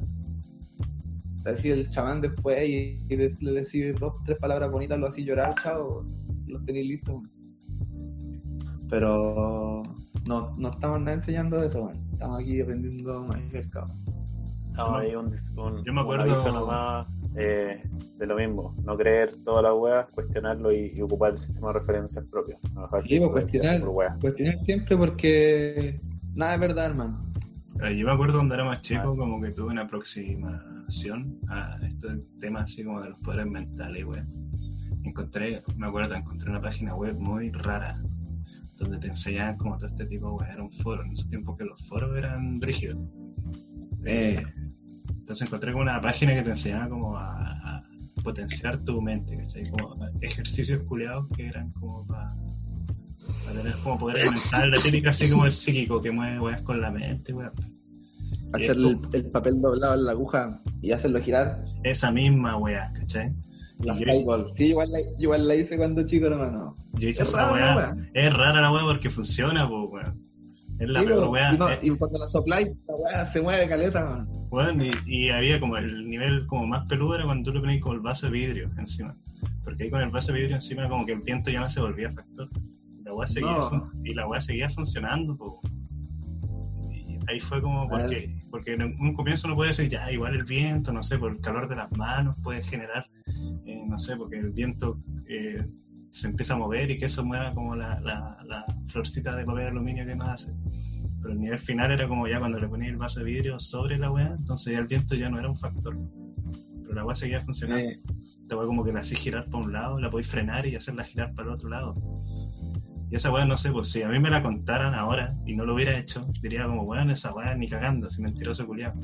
te decide el chamán después y, y le, le decide dos, tres palabras bonitas, lo así llorar, chao, los tenéis listos. Pero no, no estamos nada enseñando eso, weón. estamos aquí aprendiendo más del caos. estamos Yo me- ahí un, un, yo me acuerdo- nomás eh, de lo mismo. No creer todas las weas, cuestionarlo y, y ocupar el sistema de referencias propio. No Sí, pues, cuestionar. por. Cuestionar siempre porque nada es verdad, hermano. Pero yo me acuerdo cuando era más chico, Ah, como que tuve una aproximación a estos temas así como de los poderes mentales, weón. Encontré, me acuerdo, encontré una página web muy rara, donde te enseñaban como todo este tipo, weón, era un foro, en esos tiempos que los foros eran rígidos. Eh, Entonces encontré como una página que te enseñaba como a, a potenciar tu mente, ¿cachai? Como ejercicios culiados que eran como para tener como poder mental, la típica así como el psíquico que mueve weas con la mente, es Hacer el, papel doblado en la aguja y hacerlo girar. esa misma wea, ¿cachai? La yo-. Sí, igual la, igual la hice cuando chico, hermano. Yo hice Es esa wea. Es rara la weá porque funciona, pues, weón. Es la Sí, peor weón. weá. y, no- eh, y cuando la sopláis, la weá se mueve caleta, man. Weón, y, y había como el nivel como más peludo era cuando tú le ponías como el vaso de vidrio encima. Porque ahí con el vaso de vidrio encima como que el viento ya no se volvía factor. Y la weá seguía, No. y la weá seguía funcionando, pues. Y ahí fue como porque, porque en un comienzo uno puede decir, ya, igual el viento, no sé, por el calor de las manos puede generar, eh, no sé, porque el viento eh, se empieza a mover y que eso mueva como la, la, la florcita de papel aluminio que nos hace. Pero el nivel final era como ya cuando le ponía el vaso de vidrio sobre la weá, entonces ya el viento ya no era un factor. Pero la weá seguía funcionando. Eh, Esta weá como que la hacís girar para un lado, la podéis frenar y hacerla girar para el otro lado. Y esa weá, no sé, pues si a mí me la contaran ahora y no lo hubiera hecho, diría como, weón, esa weá ni cagando, así mentiroso culiado.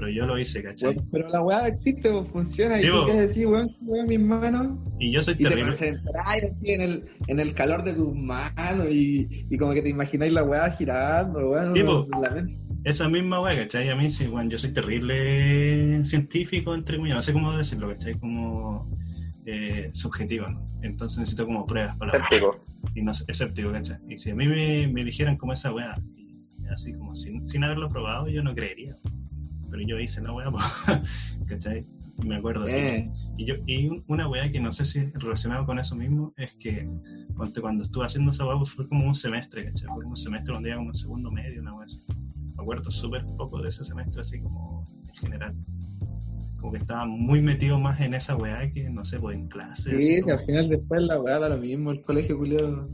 Pero yo lo hice, ¿cachai? pero la weá existe, funciona. Sí, y tú qué decís, weón, weón, mis manos. Y yo soy Y te terrible. concentráis así en el, en el calor de tus manos y, y como que te imagináis la weá girando, weón. Sí, uno- po. la mente- Esa misma weá, ¿cachai? A mí sí, weón, yo soy terrible científico, entre comillas, no sé cómo decirlo, ¿cachai? Como eh, subjetivo, ¿no? Entonces necesito como pruebas para Escéptico. y no escéptico, ¿cachai? Y si a mí me, me dijeran como esa weá, así como sin, sin haberlo probado, yo no creería. Pero yo hice la weá, [LAUGHS] ¿cachai? Me acuerdo. Eh, Y, yo, y un- una weá que no sé si es relacionado con eso mismo es que cuando, cuando estuve haciendo esa weá pues, fue como un semestre, ¿cachai? Fue como un semestre donde iba como segundo medio, una weá así. Me acuerdo súper poco de ese semestre, así como en general. Como que estaba muy metido más en esa weá que, no sé, pues en clases. sí, que al final después la weá da lo mismo, el colegio culiado.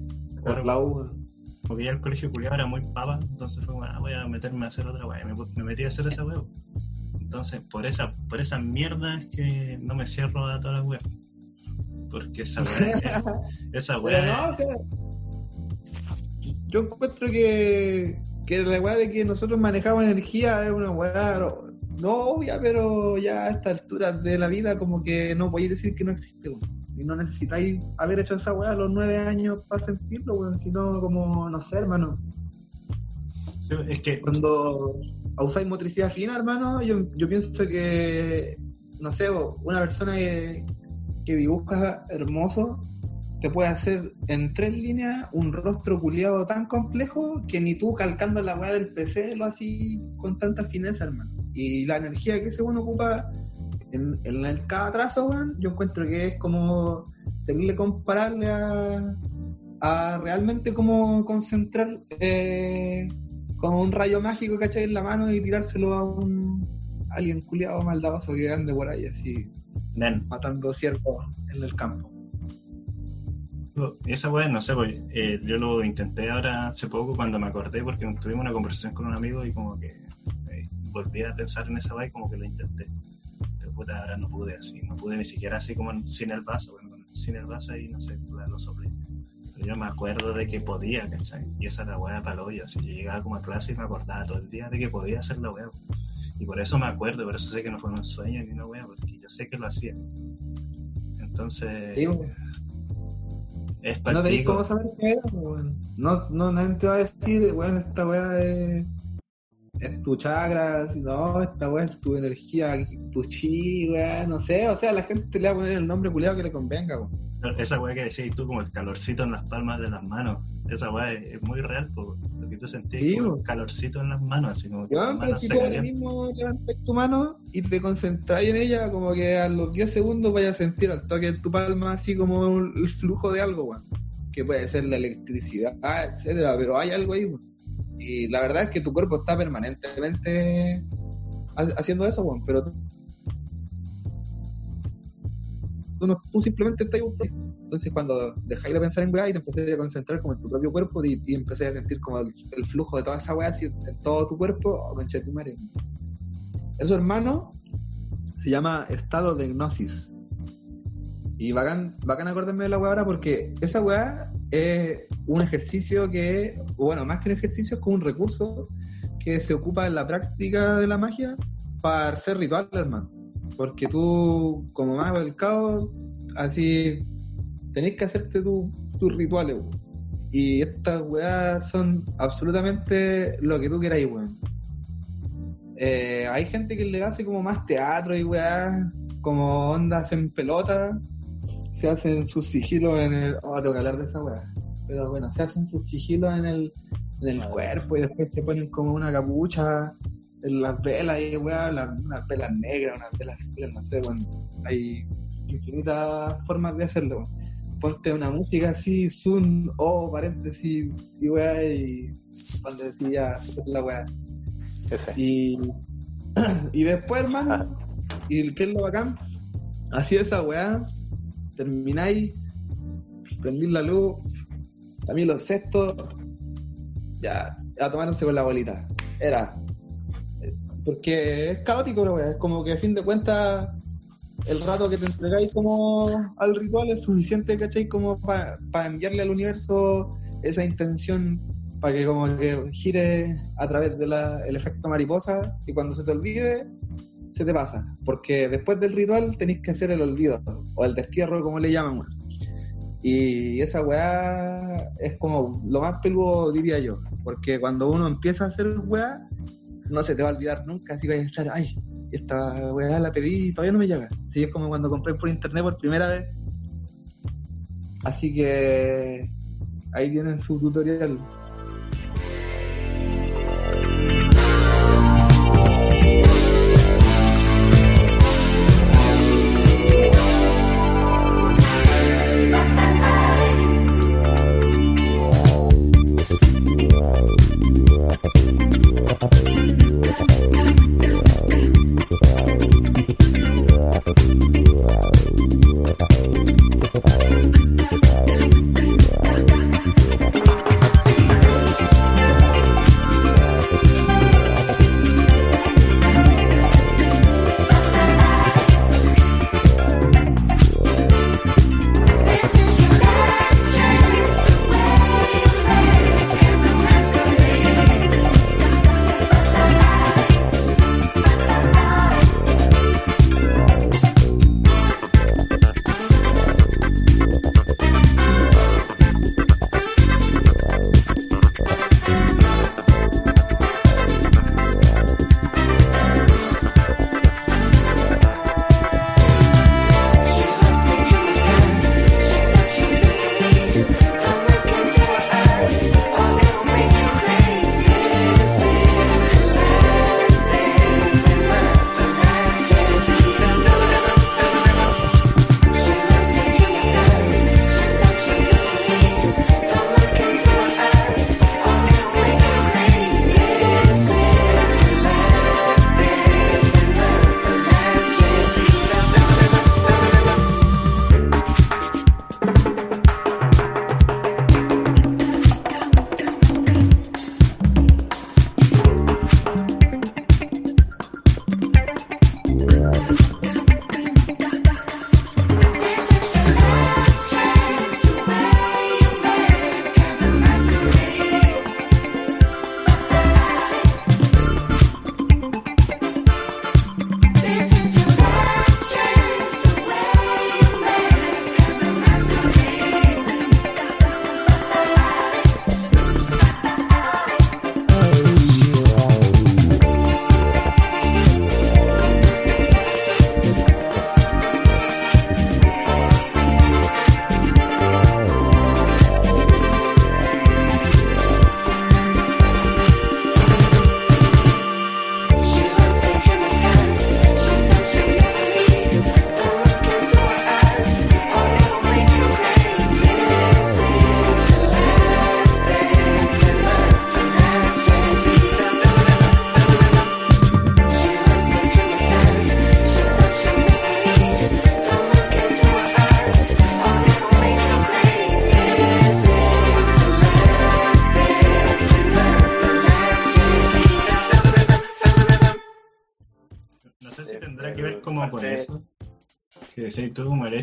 Claro. la U. porque ya el colegio culiado era muy papa, entonces fue como, ah, voy a meterme a hacer otra weá. Me, me metí a hacer esa weá. Entonces, por esa, por esa mierda es que no me cierro a todas las weas. Porque esa weá, [LAUGHS] esa weá, no, o sea, yo encuentro que, que la weá de que nosotros manejamos energía es una weá no, obvia, pero ya a esta altura de la vida como que no podéis decir que no existe, weón. Y no necesitáis haber hecho esa weá a los nueve años para sentirlo, weón, sino como, no sé, hermano. sí, es que, Cuando usáis motricidad fina, hermano, yo, yo pienso que, no sé, una persona que, que dibuja hermoso te puede hacer en tres líneas un rostro culiado tan complejo que ni tú calcando la weá del PC lo así con tanta fineza, hermano. Y la energía que ese uno ocupa en, en cada trazo, yo encuentro que es como tenerle comparable a, a realmente como concentrar eh, como un rayo mágico, ¿cachai? En la mano y tirárselo a un alguien culiado maldadoso que ande por ahí así matando ciervos en el campo. esa weá, no sé, pues, eh, yo lo intenté ahora hace poco cuando me acordé porque tuvimos una conversación con un amigo y como que eh, volví a pensar en esa weá y como que lo intenté. Puta, ahora no pude así, no pude ni siquiera así como sin el vaso, bueno, sin el vaso ahí no sé, puta, lo soplé. Pero yo me acuerdo de que podía, ¿cachai? Y esa era la weá para hoyo, así yo llegaba como a clase y me acordaba todo el día de que podía hacer la weá. Y por eso me acuerdo, por eso sé que no fue un sueño ni una weá, porque yo sé que lo hacía. Entonces, Sí, es no el tenéis cómo saber qué es, weón. No, no, nadie te va a decir, weón, esta weá es, es tu chakra, así, no, esta weá es tu energía, tu chi, weón, no sé, o sea, la gente le va a poner el nombre culiado que le convenga, weón. Esa weá que decías tú, como el calorcito en las palmas de las manos, esa weá es, es muy real, po. lo que tú sentís Sí, como el calorcito en las manos, así como que las Weón, pero manos si tú ahora mismo levantas tu mano y te concentras en ella, como que a los 10 segundos vayas a sentir al toque en tu palma así como el flujo de algo, weón. Que puede ser la electricidad, etcétera, pero hay algo ahí, weón. Y la verdad es que tu cuerpo está permanentemente ha- haciendo eso, weón, pero tú, no- simplemente estás ahí. Entonces cuando dejáis de pensar en weá y te empecé a concentrar como en tu propio cuerpo y, y empecé a sentir como el, flujo de toda esa weá así en todo tu cuerpo, oh, concha tu madre. Eso, hermano, se llama estado de hipnosis. Y bacán, bacán acordarme de la weá ahora porque esa weá es un ejercicio que, bueno, más que un ejercicio, es como un recurso que se ocupa en la práctica de la magia para hacer ritual, hermano. Porque tú, como mago del caos, así tenés que hacerte tu- tus rituales, weón. Y estas weas son absolutamente lo que tú queráis, weón. Eh, hay gente que le hace como más teatro y weas, como ondas en pelota, se hacen sus sigilos en el. Oh, tengo que hablar de esa wea. Pero bueno, se hacen sus sigilos en el, en el cuerpo y después se ponen como una capucha en las velas y weá, las, unas velas negras, unas velas no sé, bueno, hay infinitas formas de hacerlo. Ponte una música así, zoom, o paréntesis, y weá, y cuando decía la weá. Y, [CLEARS THROAT] y después, hermano, y qué es lo bacán, así esa weá, termináis, prendís la luz, también los cestos, ya, a tomarse con la bolita. Era. Porque es caótico, weá, es como que a fin de cuentas el rato que te entregáis como al ritual es suficiente, ¿cachai? Como para enviarle al universo esa intención para que como que gire a través del efecto mariposa y cuando se te olvide, se te pasa. Porque después del ritual tenéis que hacer el olvido, o el destierro, como le llaman. Y esa weá es como lo más peludo, diría yo. Porque cuando uno empieza a hacer weá, no se te va a olvidar nunca. Así que a estar, ay, esta weá la pedí y todavía no me llega. Así es como cuando compré por internet por primera vez. Así que ahí tienen su tutorial.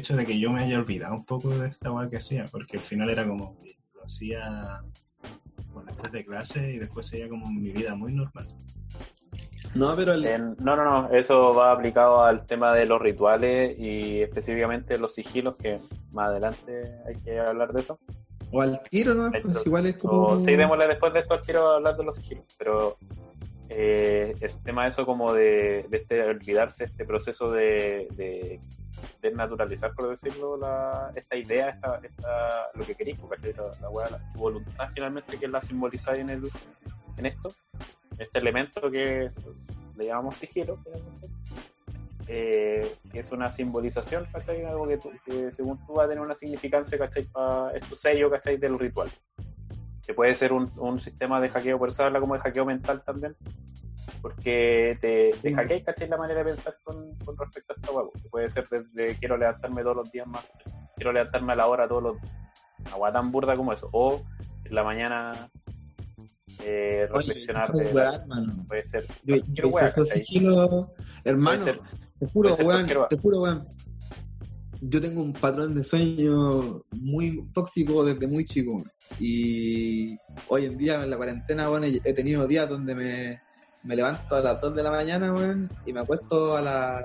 Hecho de que yo me haya olvidado un poco de esta weá que hacía, porque al final era como lo hacía bueno, después de clase y después seguía como mi vida muy normal. No, pero el, En- no, no, no, eso va aplicado al tema de los rituales y específicamente los sigilos, que más adelante hay que hablar de eso. o al tiro, ¿no? Pues igual es como... o- sí, démosle después de esto quiero hablar de los sigilos, pero eh, el tema eso como de, de este olvidarse este proceso de, de desnaturalizar, por decirlo, la, esta idea, esta, esta, lo que queréis, la, la, la voluntad finalmente que la simbolizáis en, el, en esto, este elemento que le llamamos sigilo, eh, que es una simbolización, ¿cachai? Algo que, tú- que según tú va a tener una significancia, ¿cachai? Pa, es tu sello, ¿cachai? Del ritual. Que puede ser un, un sistema de hackeo, por eso habla como de hackeo mental también, porque te, te hackeáis, ¿cachai? La manera de pensar con, con respecto a esta huevo. Que puede ser desde quiero levantarme todos los días más, quiero levantarme a la hora todos los días. Hueá tan burda como eso. O en la mañana eh, reflexionar de. Puede ser. Yo, yo hermano, ser- te juro, weón, te juro, weón. Yo tengo un patrón de sueño muy tóxico desde muy chico. Y hoy en día en la cuarentena, bueno, he tenido días donde me, me levanto a las 2 de la mañana, weón, y me acuesto a las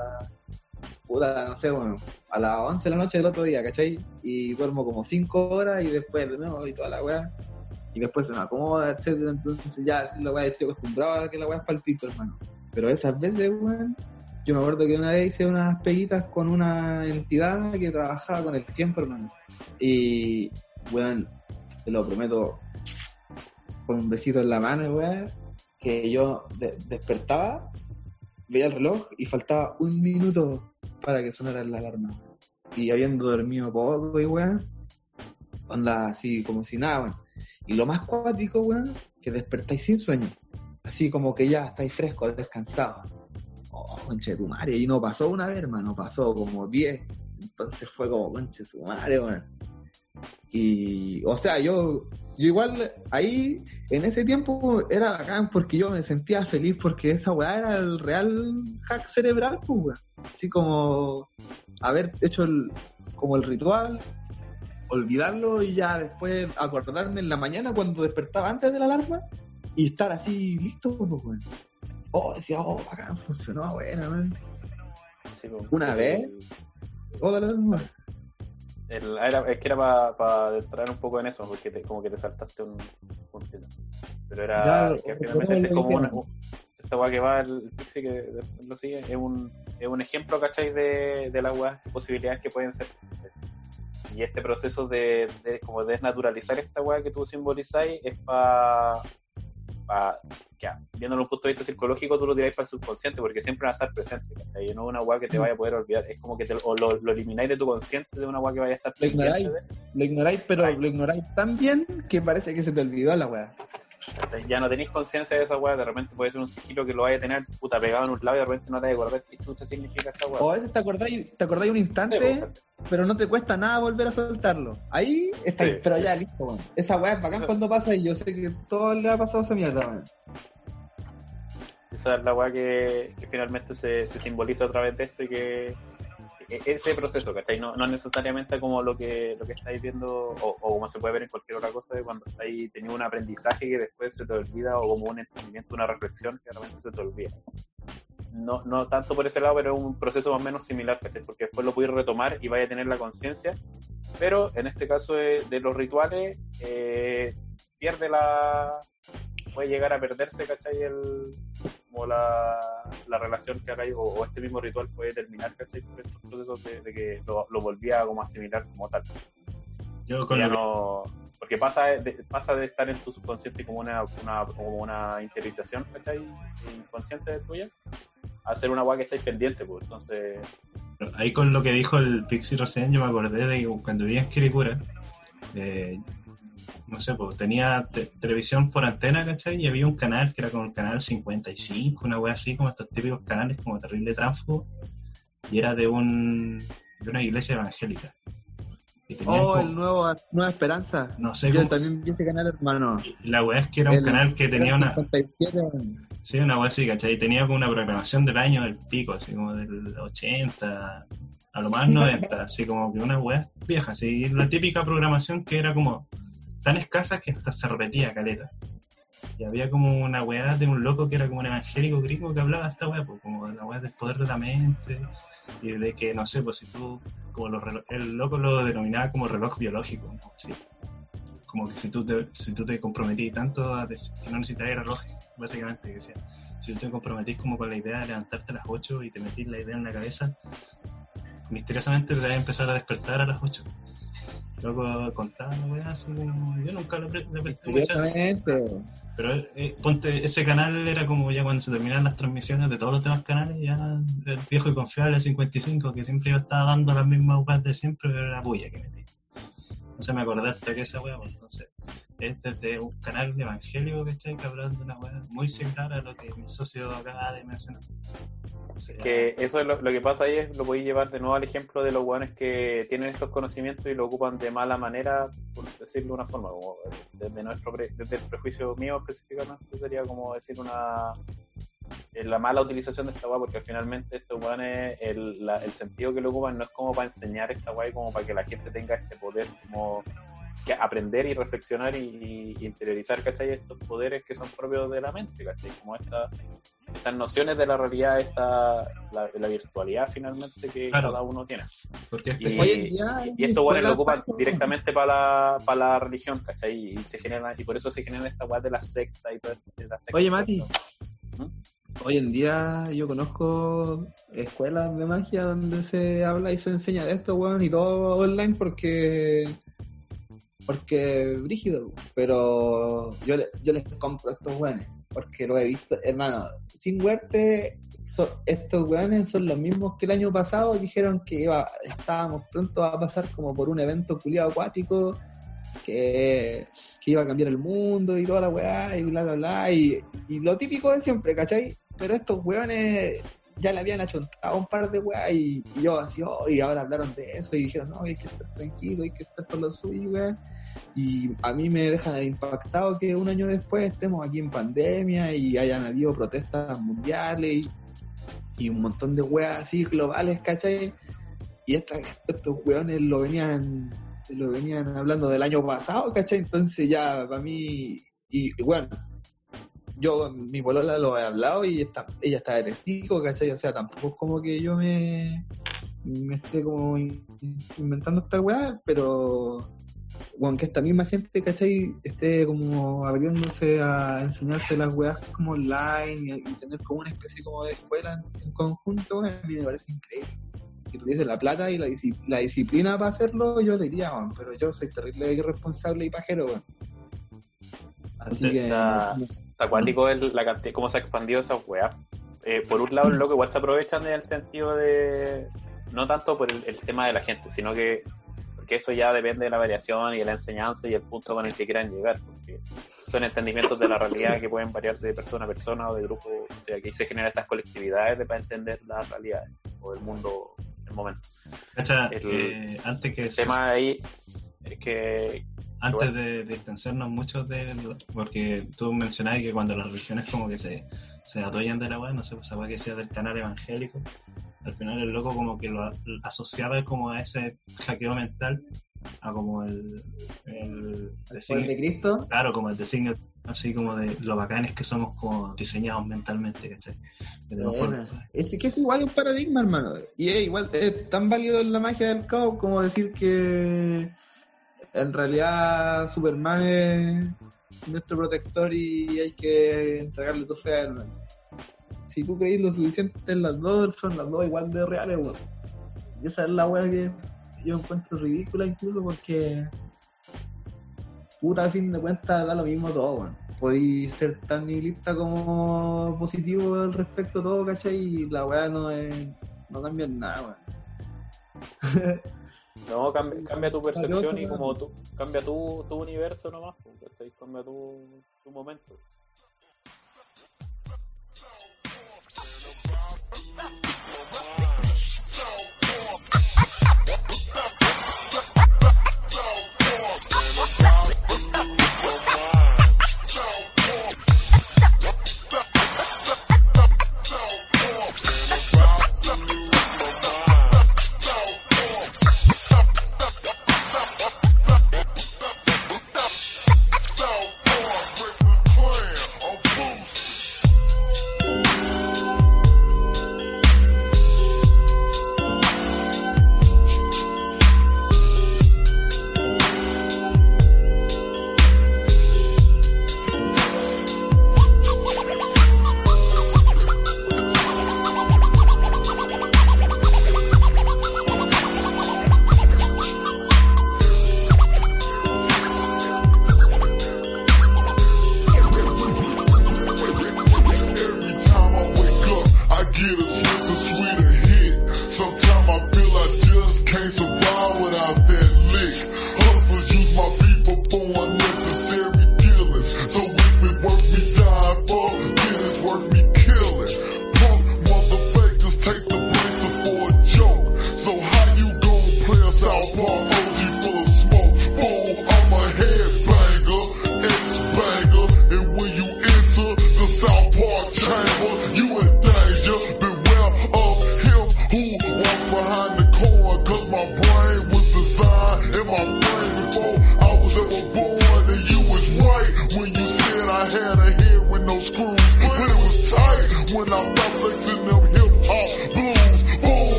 puta, no sé, bueno, a las 11 de la noche del otro día, ¿cachai? Y duermo como 5 horas y después de nuevo y toda la weá. Y después se me acomoda, etcétera. Entonces ya la weá estoy acostumbrado a que la weá es palpito, hermano. Pero esas veces, weón, yo me acuerdo que una vez hice unas peguitas con una entidad que trabajaba con el tiempo, hermano. Y, weón, te lo prometo, con un besito en la mano, weón, que yo de- despertaba, veía el reloj y faltaba un minuto para que sonara la alarma. Y habiendo dormido poco, y weón, onda así como si nada. Y lo más cuático, weón, que despertáis sin sueño. Así como que ya estáis frescos, descansados. Oh, conche de tu madre. Y no pasó una vez, hermano, pasó como 10. Entonces fue como, conche de su madre, weón. Y, o sea, yo, yo igual ahí, en ese tiempo, era bacán porque yo me sentía feliz porque esa weá era el real hack cerebral, pues. Así como haber hecho el, como el ritual, olvidarlo y ya después acordarme en la mañana cuando despertaba antes de la alarma y estar así listo, pues. Oh, decía, oh, bacán, funcionó, buena. Sí, como- Una vez. Oh, dale, dale. El- era, es que era para entrar un poco en eso, porque te- como que te saltaste un puntito. Pero era Ya, que finalmente es como una, un- esta weá que va, el Pixie que lo sigue, es un, es un ejemplo, ¿cachai? De, de las weas, posibilidades que pueden ser. Y este proceso de, de como desnaturalizar esta weá que tú simbolizáis es para pa, ya, viéndolo desde un punto de vista psicológico, tú lo tiráis para el subconsciente, porque siempre va a estar presente, ¿cachai? Y no es una weá que te vaya a poder olvidar, es como que te, o lo, lo elimináis de tu consciente de una weá que vaya a estar Lo ignoráis. pendiente de- Lo ignoráis, pero Ay. lo ignoráis tan bien que parece que se te olvidó la weá. Ya no tenéis conciencia de esa weá, de repente puede ser un sigilo que lo vaya a tener puta pegado en un lado y de repente no te vas a acordar qué chucha significa esa weá. O a veces te acordáis, te acordáis un Sí, instante, pues, pero no te cuesta nada volver a soltarlo. Ahí estáis, Sí. pero ya listo, weón. Esa weá es bacán cuando pasa y yo sé que todo le ha pasado esa mierda, weón. Esa es la weá que, que finalmente se, se simboliza a través de esto y que ese proceso, ¿cachai? No, no necesariamente como lo que, lo que estáis viendo o, o como se puede ver en cualquier otra cosa de cuando estáis teniendo un aprendizaje que después se te olvida o como un entendimiento, una reflexión que realmente se te olvida. No, no tanto por ese lado, pero es un proceso más o menos similar, ¿cachai? Porque después lo puedes retomar y vaya a tener la conciencia, pero en este caso de, de los rituales, eh, pierde la... puede llegar a perderse, ¿cachai? El, como la, la relación que hagáis o, o este mismo ritual puede terminar, ¿cachai? Por estos procesos de, de que lo, lo volvía como a asimilar como tal. Yo con Ya no, porque pasa de, pasa de estar en tu subconsciente como una, una, como una interiorización, ¿cachai? Inconsciente tuya, a ser una guay que estáis pendiente, pues. Entonces, Ahí con lo que dijo el Pixie recién, yo me acordé de que cuando vivía en Kirikura, eh, no sé, pues tenía te- televisión por antena, ¿cachai? Y había un canal que era como el canal 55, una wea así, como estos típicos canales como Terrible Tránsfugo, y era de un de una iglesia evangélica. Y Oh, como- el nuevo Nueva Esperanza. no sé Yo cómo- también vi ese canal, hermano. La wea es que era un El- canal que tenía una, 57, weón. Sí, una wea así, ¿cachai? Tenía como una programación del año del pico, así como del 80, a lo más 90, así como que una wea vieja, así, la típica programación que era como tan escasa que hasta se repetía caleta. Y había como una weá de un loco que era como un evangélico gringo que hablaba de esta weá, pues, como la weá del poder de la mente, y de que, no sé, pues si tú, como los relo- el loco lo denominaba como reloj biológico, ¿no? Así. Como que si tú te, si tú te comprometís tanto a decir que no necesitas reloj, básicamente, que decía, si tú te comprometís como con la idea de levantarte a las 8 y te metís la idea en la cabeza, misteriosamente te vas a empezar a despertar a las 8. Luego contaba la weá así como, yo nunca le, pre- le presté mucha weón. pero eh, ponte, ese canal era como ya cuando se terminan las transmisiones de todos los demás canales, ya el viejo y confiable 55, que siempre yo estaba dando las mismas weas de siempre, pero era bulla que metí. No sé, me acordé hasta que esa wea, pues, entonces, este es de un canal evangélico, ¿cachai? Que hablan de una wea muy similar a lo que mi socio acaba de mencionar. Que eso es lo, que pasa ahí es lo podéis llevar de nuevo al ejemplo de los hueones que tienen estos conocimientos y lo ocupan de mala manera, por decirlo de una forma, como desde nuestro desde el prejuicio mío específicamente sería como decir una eh, la mala utilización de esta weá, porque finalmente estos hueones, el, el sentido que lo ocupan no es como para enseñar esta weá y como para que la gente tenga este poder como que aprender y reflexionar y, y interiorizar ¿cachai? estos poderes que son propios de la mente, ¿cachai? como esta, estas nociones de la realidad, esta, la, la virtualidad finalmente que Claro. cada uno tiene. porque este Y, Hoy en día y- hay y estos hueones lo ocupan directamente para la, para la religión, ¿cachai? Y, se generan, y por eso se generan estas weas de la sexta y todo de la sexta. Oye, Mati. ¿Mm? Hoy en día yo conozco escuelas de magia donde se habla y se enseña de esto, weón, y todo online porque porque brígido, pero yo, yo les compro estos weones, porque lo he visto, hermano, sin huerte, so- estos weones son los mismos que el año pasado dijeron que iba, estábamos pronto a pasar como por un evento culiado acuático, que, que iba a cambiar el mundo y toda la weá, y bla bla bla, y, y lo típico de siempre, ¿cachai? Pero estos weones ya le habían achuntado un par de weas y, yo así, oh, y ahora hablaron de eso y dijeron, no, hay que estar tranquilo, hay que estar con lo suyo, weón. Y a mí me deja impactado que un año después estemos aquí en pandemia y hayan habido protestas mundiales y, y un montón de weas así globales, ¿cachai? Y esta- estos weones lo venían lo venían hablando del año pasado, ¿cachai? Entonces ya para mí, y bueno, yo, mi polola lo he hablado y está, ella está de testigo, ¿cachai? O sea, tampoco es como que yo me, me esté como in- inventando esta weá, pero bueno, que esta misma gente, ¿cachai? Esté como abriéndose a enseñarse las weas como online y, tener como una especie como de escuela en, en conjunto, a mí me parece increíble. Si tuviese la plata y la, la disciplina para hacerlo, yo diría, weón, pero yo soy terrible irresponsable y pajero. Así que... acuático el- la cantidad, cómo se ha expandido esa weá. Eh, por un lado, lo que igual se aprovechan en el sentido de. No tanto por el, el tema de la gente, sino que. Porque eso ya depende de la variación y de la enseñanza y el punto con el que quieran llegar. Porque son entendimientos de la realidad que pueden variar de persona a persona o de grupo. O sea, ahí se generan estas colectividades de para entender la realidad o el mundo, el momento. cacha, el- eh, antes que El tema ahí es que. Antes de distanciarnos mucho de porque tú mencionabas que cuando las religiones como que se, se adoyan de la weá, no sé, pues esa weá que sea del canal evangélico, al final el loco como que lo asociaba como a ese hackeo mental, a como el, el designio, de Cristo, claro, como el designio así como de lo bacanes que somos como diseñados mentalmente, ¿cachai? Es que es igual un paradigma, hermano. Y es igual, es tan válido en la magia del caos como decir que en realidad Superman es nuestro protector y hay que entregarle tu fe a él. Si tú creís lo suficiente en las dos, son las dos igual de reales, weón. Y esa es la weá que yo encuentro ridícula incluso porque puta a fin de cuentas da lo mismo todo, weón. Podéis ser tan nihilista como positivo al respecto todo, ¿cachai? Y la weá no es, no cambia nada, weón. [LAUGHS] No, cambia, cambia tu percepción y como tú, cambia tu, tu universo nomás, pues, cambia tu, tu momento.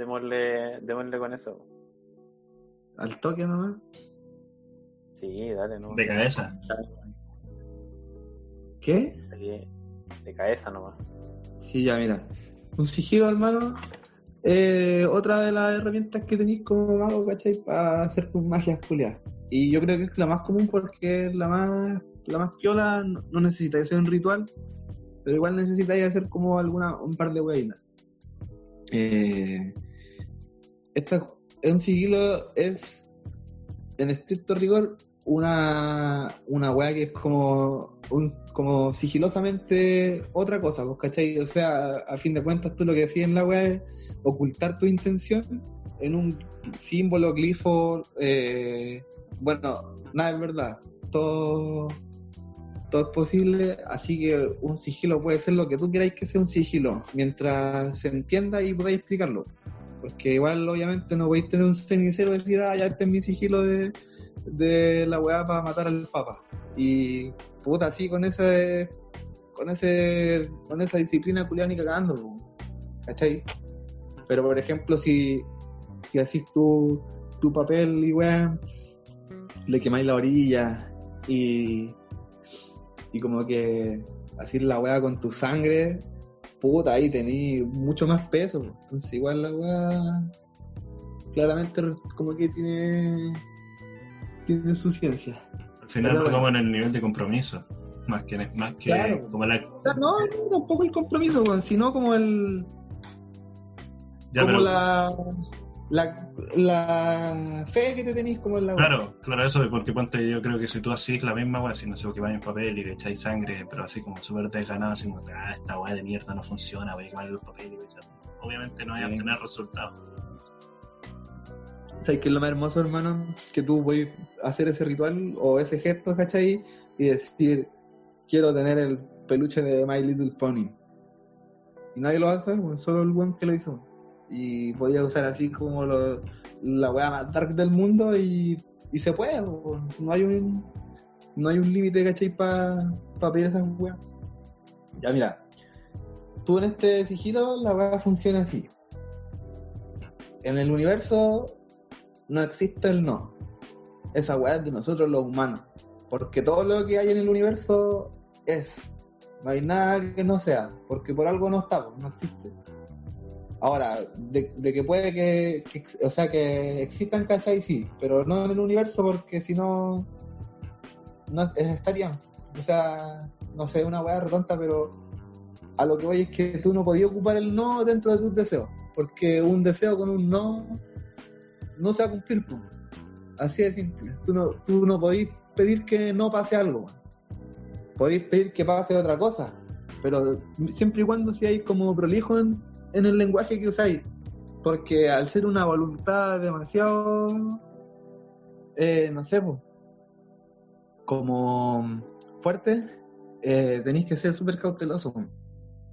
Démosle, démosle con eso. al toque nomás. Sí, dale, no. De cabeza. ¿Qué? De cabeza nomás. Sí, ya, mira. Un sigilo, hermano. eh, otra de las herramientas que tenéis como mago, ¿cachai? Para hacer tus magias culiadas. Y yo creo que es la más común porque es la más, la más piola. No, no necesitáis hacer un ritual, pero igual necesitáis hacer como alguna, un par de huevitas. Eh, esta, un sigilo es, en estricto rigor, una, una wea que es como, un, como sigilosamente otra cosa, ¿vos cachai? O sea, a fin de cuentas tú lo que decís en la wea es ocultar tu intención en un símbolo, glifo, eh, bueno, nada es verdad, todo, todo es posible, así que un sigilo puede ser lo que tú queráis que sea un sigilo, mientras se entienda y podáis explicarlo. Porque igual, obviamente, no podéis tener un cenicero y decir, ah, ya este es mi sigilo de, de la weá para matar al papa. Y puta, así con ese con ese con esa disciplina culiada cagando. ¿cachai? Pero por ejemplo, si, si hacís tu, tu papel y weá, le quemáis la orilla y, y como que así la weá con tu sangre, puta, ahí tení mucho más peso. Entonces igual la weá claramente como que tiene tiene su ciencia. Al final fue como en el nivel de compromiso. Más que, más que Claro. como la. No, tampoco el compromiso, sino como el Ya, como pero- la, la la fe que te tenéis como en la. Claro, claro, eso, porque ponte, yo creo que si tú haces la misma weá, si no sé, que vaya en papel y le echáis sangre, pero así como súper desganado, así como, ah, esta weá de mierda no funciona, voy a quemar el papel y voy a echar". Obviamente no voy a Sí. obtener resultados. ¿Sabes qué es lo más hermoso, hermano? Que tú puedes hacer ese ritual o ese gesto, ¿cachai? Y decir, quiero tener el peluche de My Little Pony. Y nadie lo hace, solo el buen que lo hizo. Y podía usar así como lo- la weá más dark del mundo y, y se puede, no hay un no hay un límite, ¿cachai? Para pa pedir esas weas. Ya mira, tú en este sigilo la weá funciona así. En el universo no existe el no. Esa weá es de nosotros los humanos. Porque todo lo que hay en el universo es. No hay nada que no sea. Porque por algo no está, no existe. Ahora, de, de que puede que, o sea, que existan, ¿cachai? Sí, pero no en el universo porque si no, no estarían. O sea, no sé, una weá redonda, pero a lo que voy es que tú no podías ocupar el no dentro de tus deseos, porque un deseo con un no no se va a cumplir. Así de simple. Tú no, tú no podís pedir que no pase algo. Podéis pedir que pase otra cosa, pero siempre y cuando seáis como prolijo en, en el lenguaje que usáis. Porque al ser una voluntad demasiado, eh, no sé, po, como fuerte, eh, tenéis que ser súper cauteloso. po.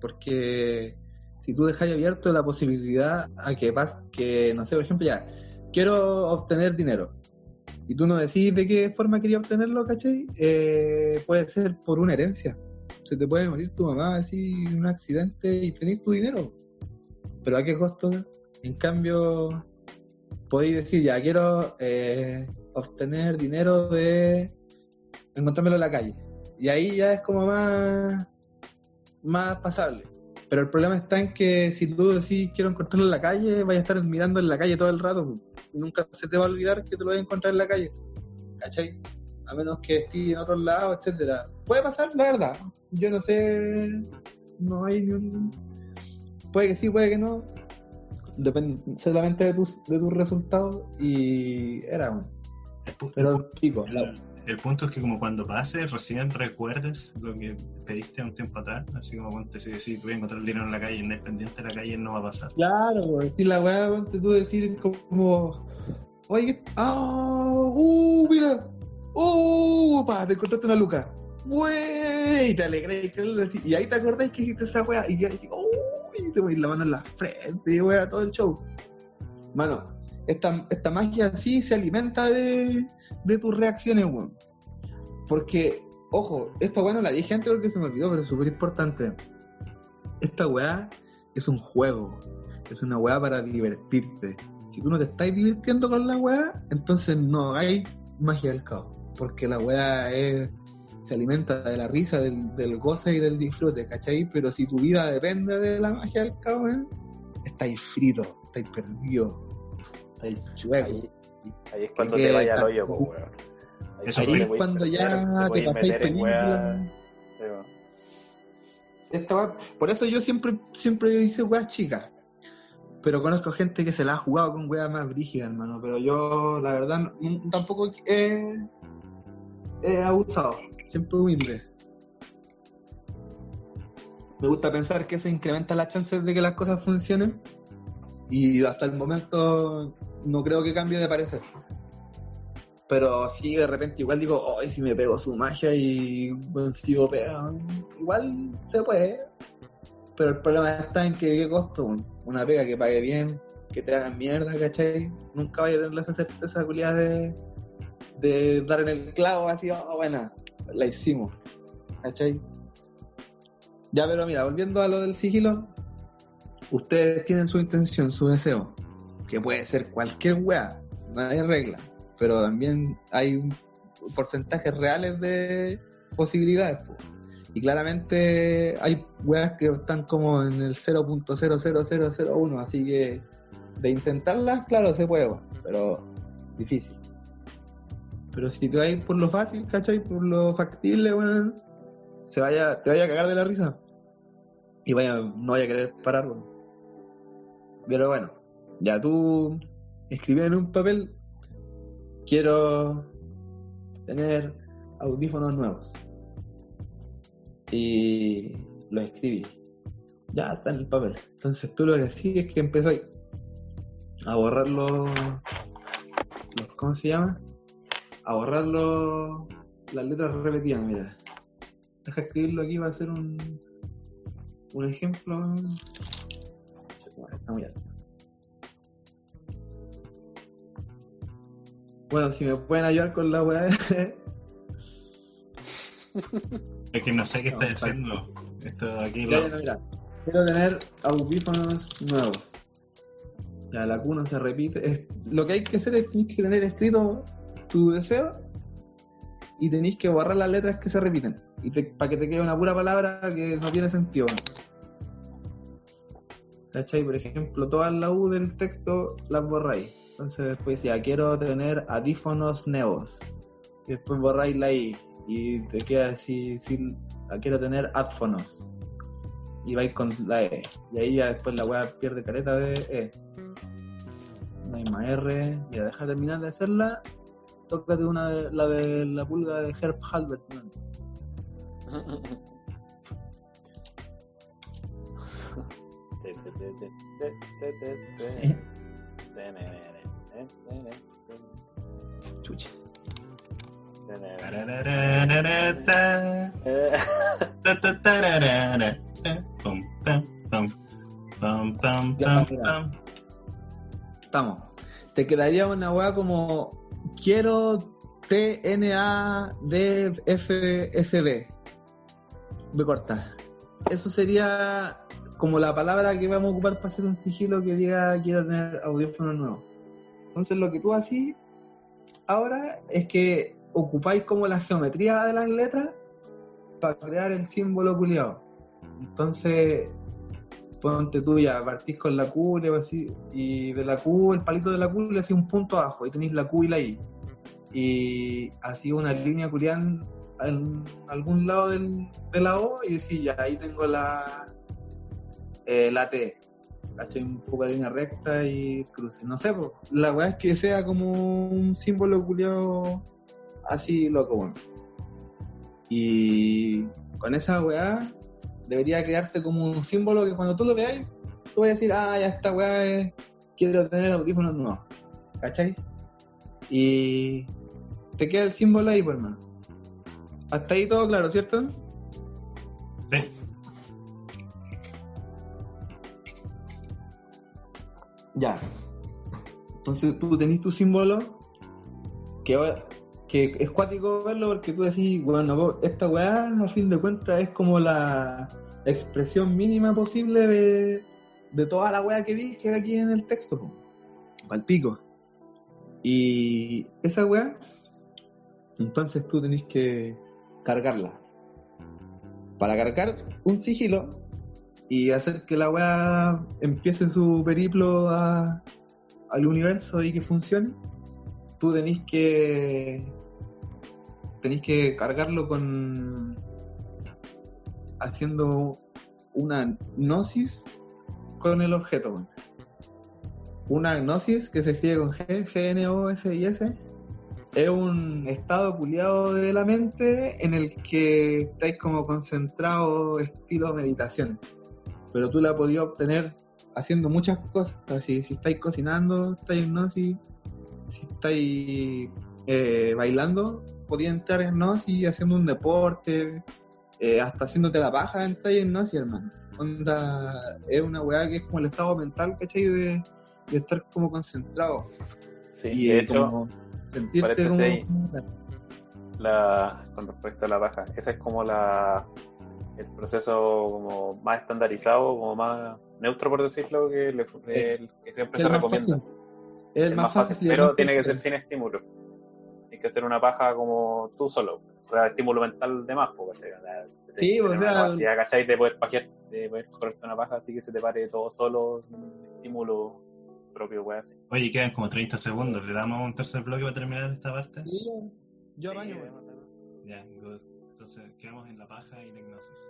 Porque si tú dejáis abierto la posibilidad a que pase, que, no sé, por ejemplo, ya, quiero obtener dinero. Y tú no decís de qué forma quería obtenerlo, ¿cachai? Eh, puede ser por una herencia. Se te puede morir tu mamá así en un accidente y tenés tu dinero. Pero ¿a qué costo? En cambio, podéis decir, ya quiero eh, obtener dinero de encontrármelo en la calle. Y ahí ya es como más, más pasable. Pero el problema está en que si tú decís quiero encontrarlo en la calle, vayas a estar mirando en la calle todo el rato. Y nunca se te va a olvidar que te lo vas a encontrar en la calle. ¿Cachai? A menos que estés en otro lado, etcétera. Puede pasar, la verdad. Yo no sé. No hay ni un. Puede que sí, puede que no. Depende solamente de tus, de tus resultados. Y era un. El, pu- Pero, pico. la- el punto es que como cuando pase, recién recuerdes lo que pediste un tiempo atrás, así como cuando te si decís, voy a encontrar el dinero en la calle, independiente de la calle, no va a pasar. Claro, pues, si la weá, ponte tú decir como, oye, ah, uh, mira, uh, pa, te encontraste una luca, wey, y te alegré, y ahí te acordás que hiciste esa weá, y ya uy, y te pones la mano en la frente, y weá, todo el show. Mano, esta, esta magia sí se alimenta de, de tus reacciones, weón. Porque, ojo, esta weá no la dije antes porque se me olvidó, pero es súper importante. Esta weá es un juego, es una weá para divertirte. Si tú no te estás divirtiendo con la weá, entonces no hay magia del caos. Porque la weá es, se alimenta de la risa, del, del goce y del disfrute, ¿cachai? Pero si tu vida depende de la magia del caos, ¿eh? estáis frito, estáis perdido, estáis chuecos. Ahí, ahí es cuando que te vaya al hoyo, po, weón. Eso Ahí puede- es cuando ya te podéis pasáis películas. Sí. Esta por eso yo siempre, siempre hice weas chicas. Pero conozco gente que se la ha jugado con weas más brígidas, hermano. Pero yo, la verdad, tampoco he, he abusado. Siempre humilde. Me gusta pensar que eso incrementa las chances de que las cosas funcionen. Y hasta el momento no creo que cambie de parecer. Pero sí, de repente igual digo, ay, si me pego su magia y bueno, sigo pegado. Igual se puede. Pero el problema está en que qué costo. Una pega que pague bien, que te hagan mierda, ¿cachai? Nunca vaya a tener esa certeza culiada de, de dar en el clavo así, oh, buena, la hicimos. ¿Cachai? Ya, pero mira, volviendo a lo del sigilo, ustedes tienen su intención, su deseo, que puede ser cualquier weá, no hay regla, pero también hay porcentajes reales de posibilidades. po. Y claramente hay weas que están como en el 0.00001, así que de intentarlas, claro, se puede, pero difícil. Pero si te vas por lo fácil, ¿cachai? Por lo factible, weón, se vaya, te vaya a cagar de la risa. Y vaya, no vaya a querer parar, weón. Pero bueno, ya tú escribí en un papel, quiero tener audífonos nuevos. Y lo escribí. Ya está en el papel. Entonces tú lo que hacías es que empezáis a borrar los- ¿Cómo se llama? A borrar los, las letras repetidas, mira. Deja escribirlo aquí, va a ser un, un ejemplo. Está muy alto. Bueno, si me pueden ayudar con la weá. [LAUGHS] Es que no sé qué No, está diciendo. Esto aquí lo... ya, mira. Quiero tener audífonos nuevos. Ya, la no se repite. Es- lo que hay que hacer es que tener escrito tu deseo y tenéis que borrar las letras que se repiten. Y para que te quede una pura palabra que no tiene sentido. ¿Cachai? Por ejemplo, todas las U del texto las borráis. Entonces después decía, quiero tener audífonos nuevos. Y después borráis la I. Y te queda así, sin, ah, quiero tener adfonos. Y vais con la E. Y ahí ya después la weá pierde careta de E. No hay más R. Ya deja de terminar de hacerla. Tócate una de, la de la pulga de Herb Halbert. man. Chucha. Ya. Estamos. Te quedaría una weá como quiero TNADFSB. Me corta. Eso sería como la palabra que vamos a ocupar para hacer un sigilo que diga quiero tener audífonos nuevos. Entonces lo que tú así ahora es que ocupáis como la geometría de las letras para crear el símbolo culiado. Entonces, ponte tú ya, partís con la Q así, y de la Q, el palito de la Q le hacía un punto abajo, y tenéis la Q y la I. Y así una línea culiada en, algún lado del, de la O, y decís, ya, ahí tengo la, eh, la T. ¿Cachai? Un poco de línea recta y cruce. No sé, po. la weá es que sea como un símbolo culiado así loco, bueno. Y con esa weá debería quedarte como un símbolo que cuando tú lo veáis, tú vas a decir, ah, ya esta weá es, quiero tener audífonos nuevos. ¿Cachai? Y te queda el símbolo ahí, pues, hermano. Hasta ahí todo claro, ¿cierto? Sí. Ya. Entonces tú tenés tu símbolo que, que es cuático verlo porque tú decís, bueno, esta weá a fin de cuentas es como la expresión mínima posible de, de toda la weá que dije aquí en el texto. po. Pal pico. Y esa weá, entonces tú tenés que cargarla. Para cargar un sigilo y hacer que la weá empiece su periplo al universo y que funcione, tú tenés que tenés que cargarlo con haciendo una gnosis con el objeto. Una gnosis que se escribe con G, G, N, O, S y S es un estado culiado de la mente en el que estáis como concentrado estilo meditación. Pero tú la podías obtener haciendo muchas cosas. Así, si estáis cocinando, estáis en gnosis. Si estáis eh, bailando, podías entrar en gnosis haciendo un deporte. eh, hasta haciéndote la paja, entráis en gnosis, hermano. Onda, es una weá que es como el estado mental, ¿cachai? De, de estar como concentrado. Sí, y de eh, hecho, como sentirte como... la, con respecto a la paja, ese es como la el proceso como más estandarizado, como más neutro por decirlo, que, le- el que siempre Es se recomienda. fácil. Es el más fácil, el pero tiene que ser sin estímulo. Que hacer una paja como tú solo. O sea, estímulo mental de más, pues, Sí, o sea- capacidad, ¿cachai? De poder pajear, de poder correrte una paja así que se te pare todo solo, sin estímulo propio, weá, así. Oye, quedan como 30 segundos. ¿Le damos un tercer bloque para terminar esta parte? Sí, yo- weón. Ya. Entonces, quedamos en la paja y la hipnosis.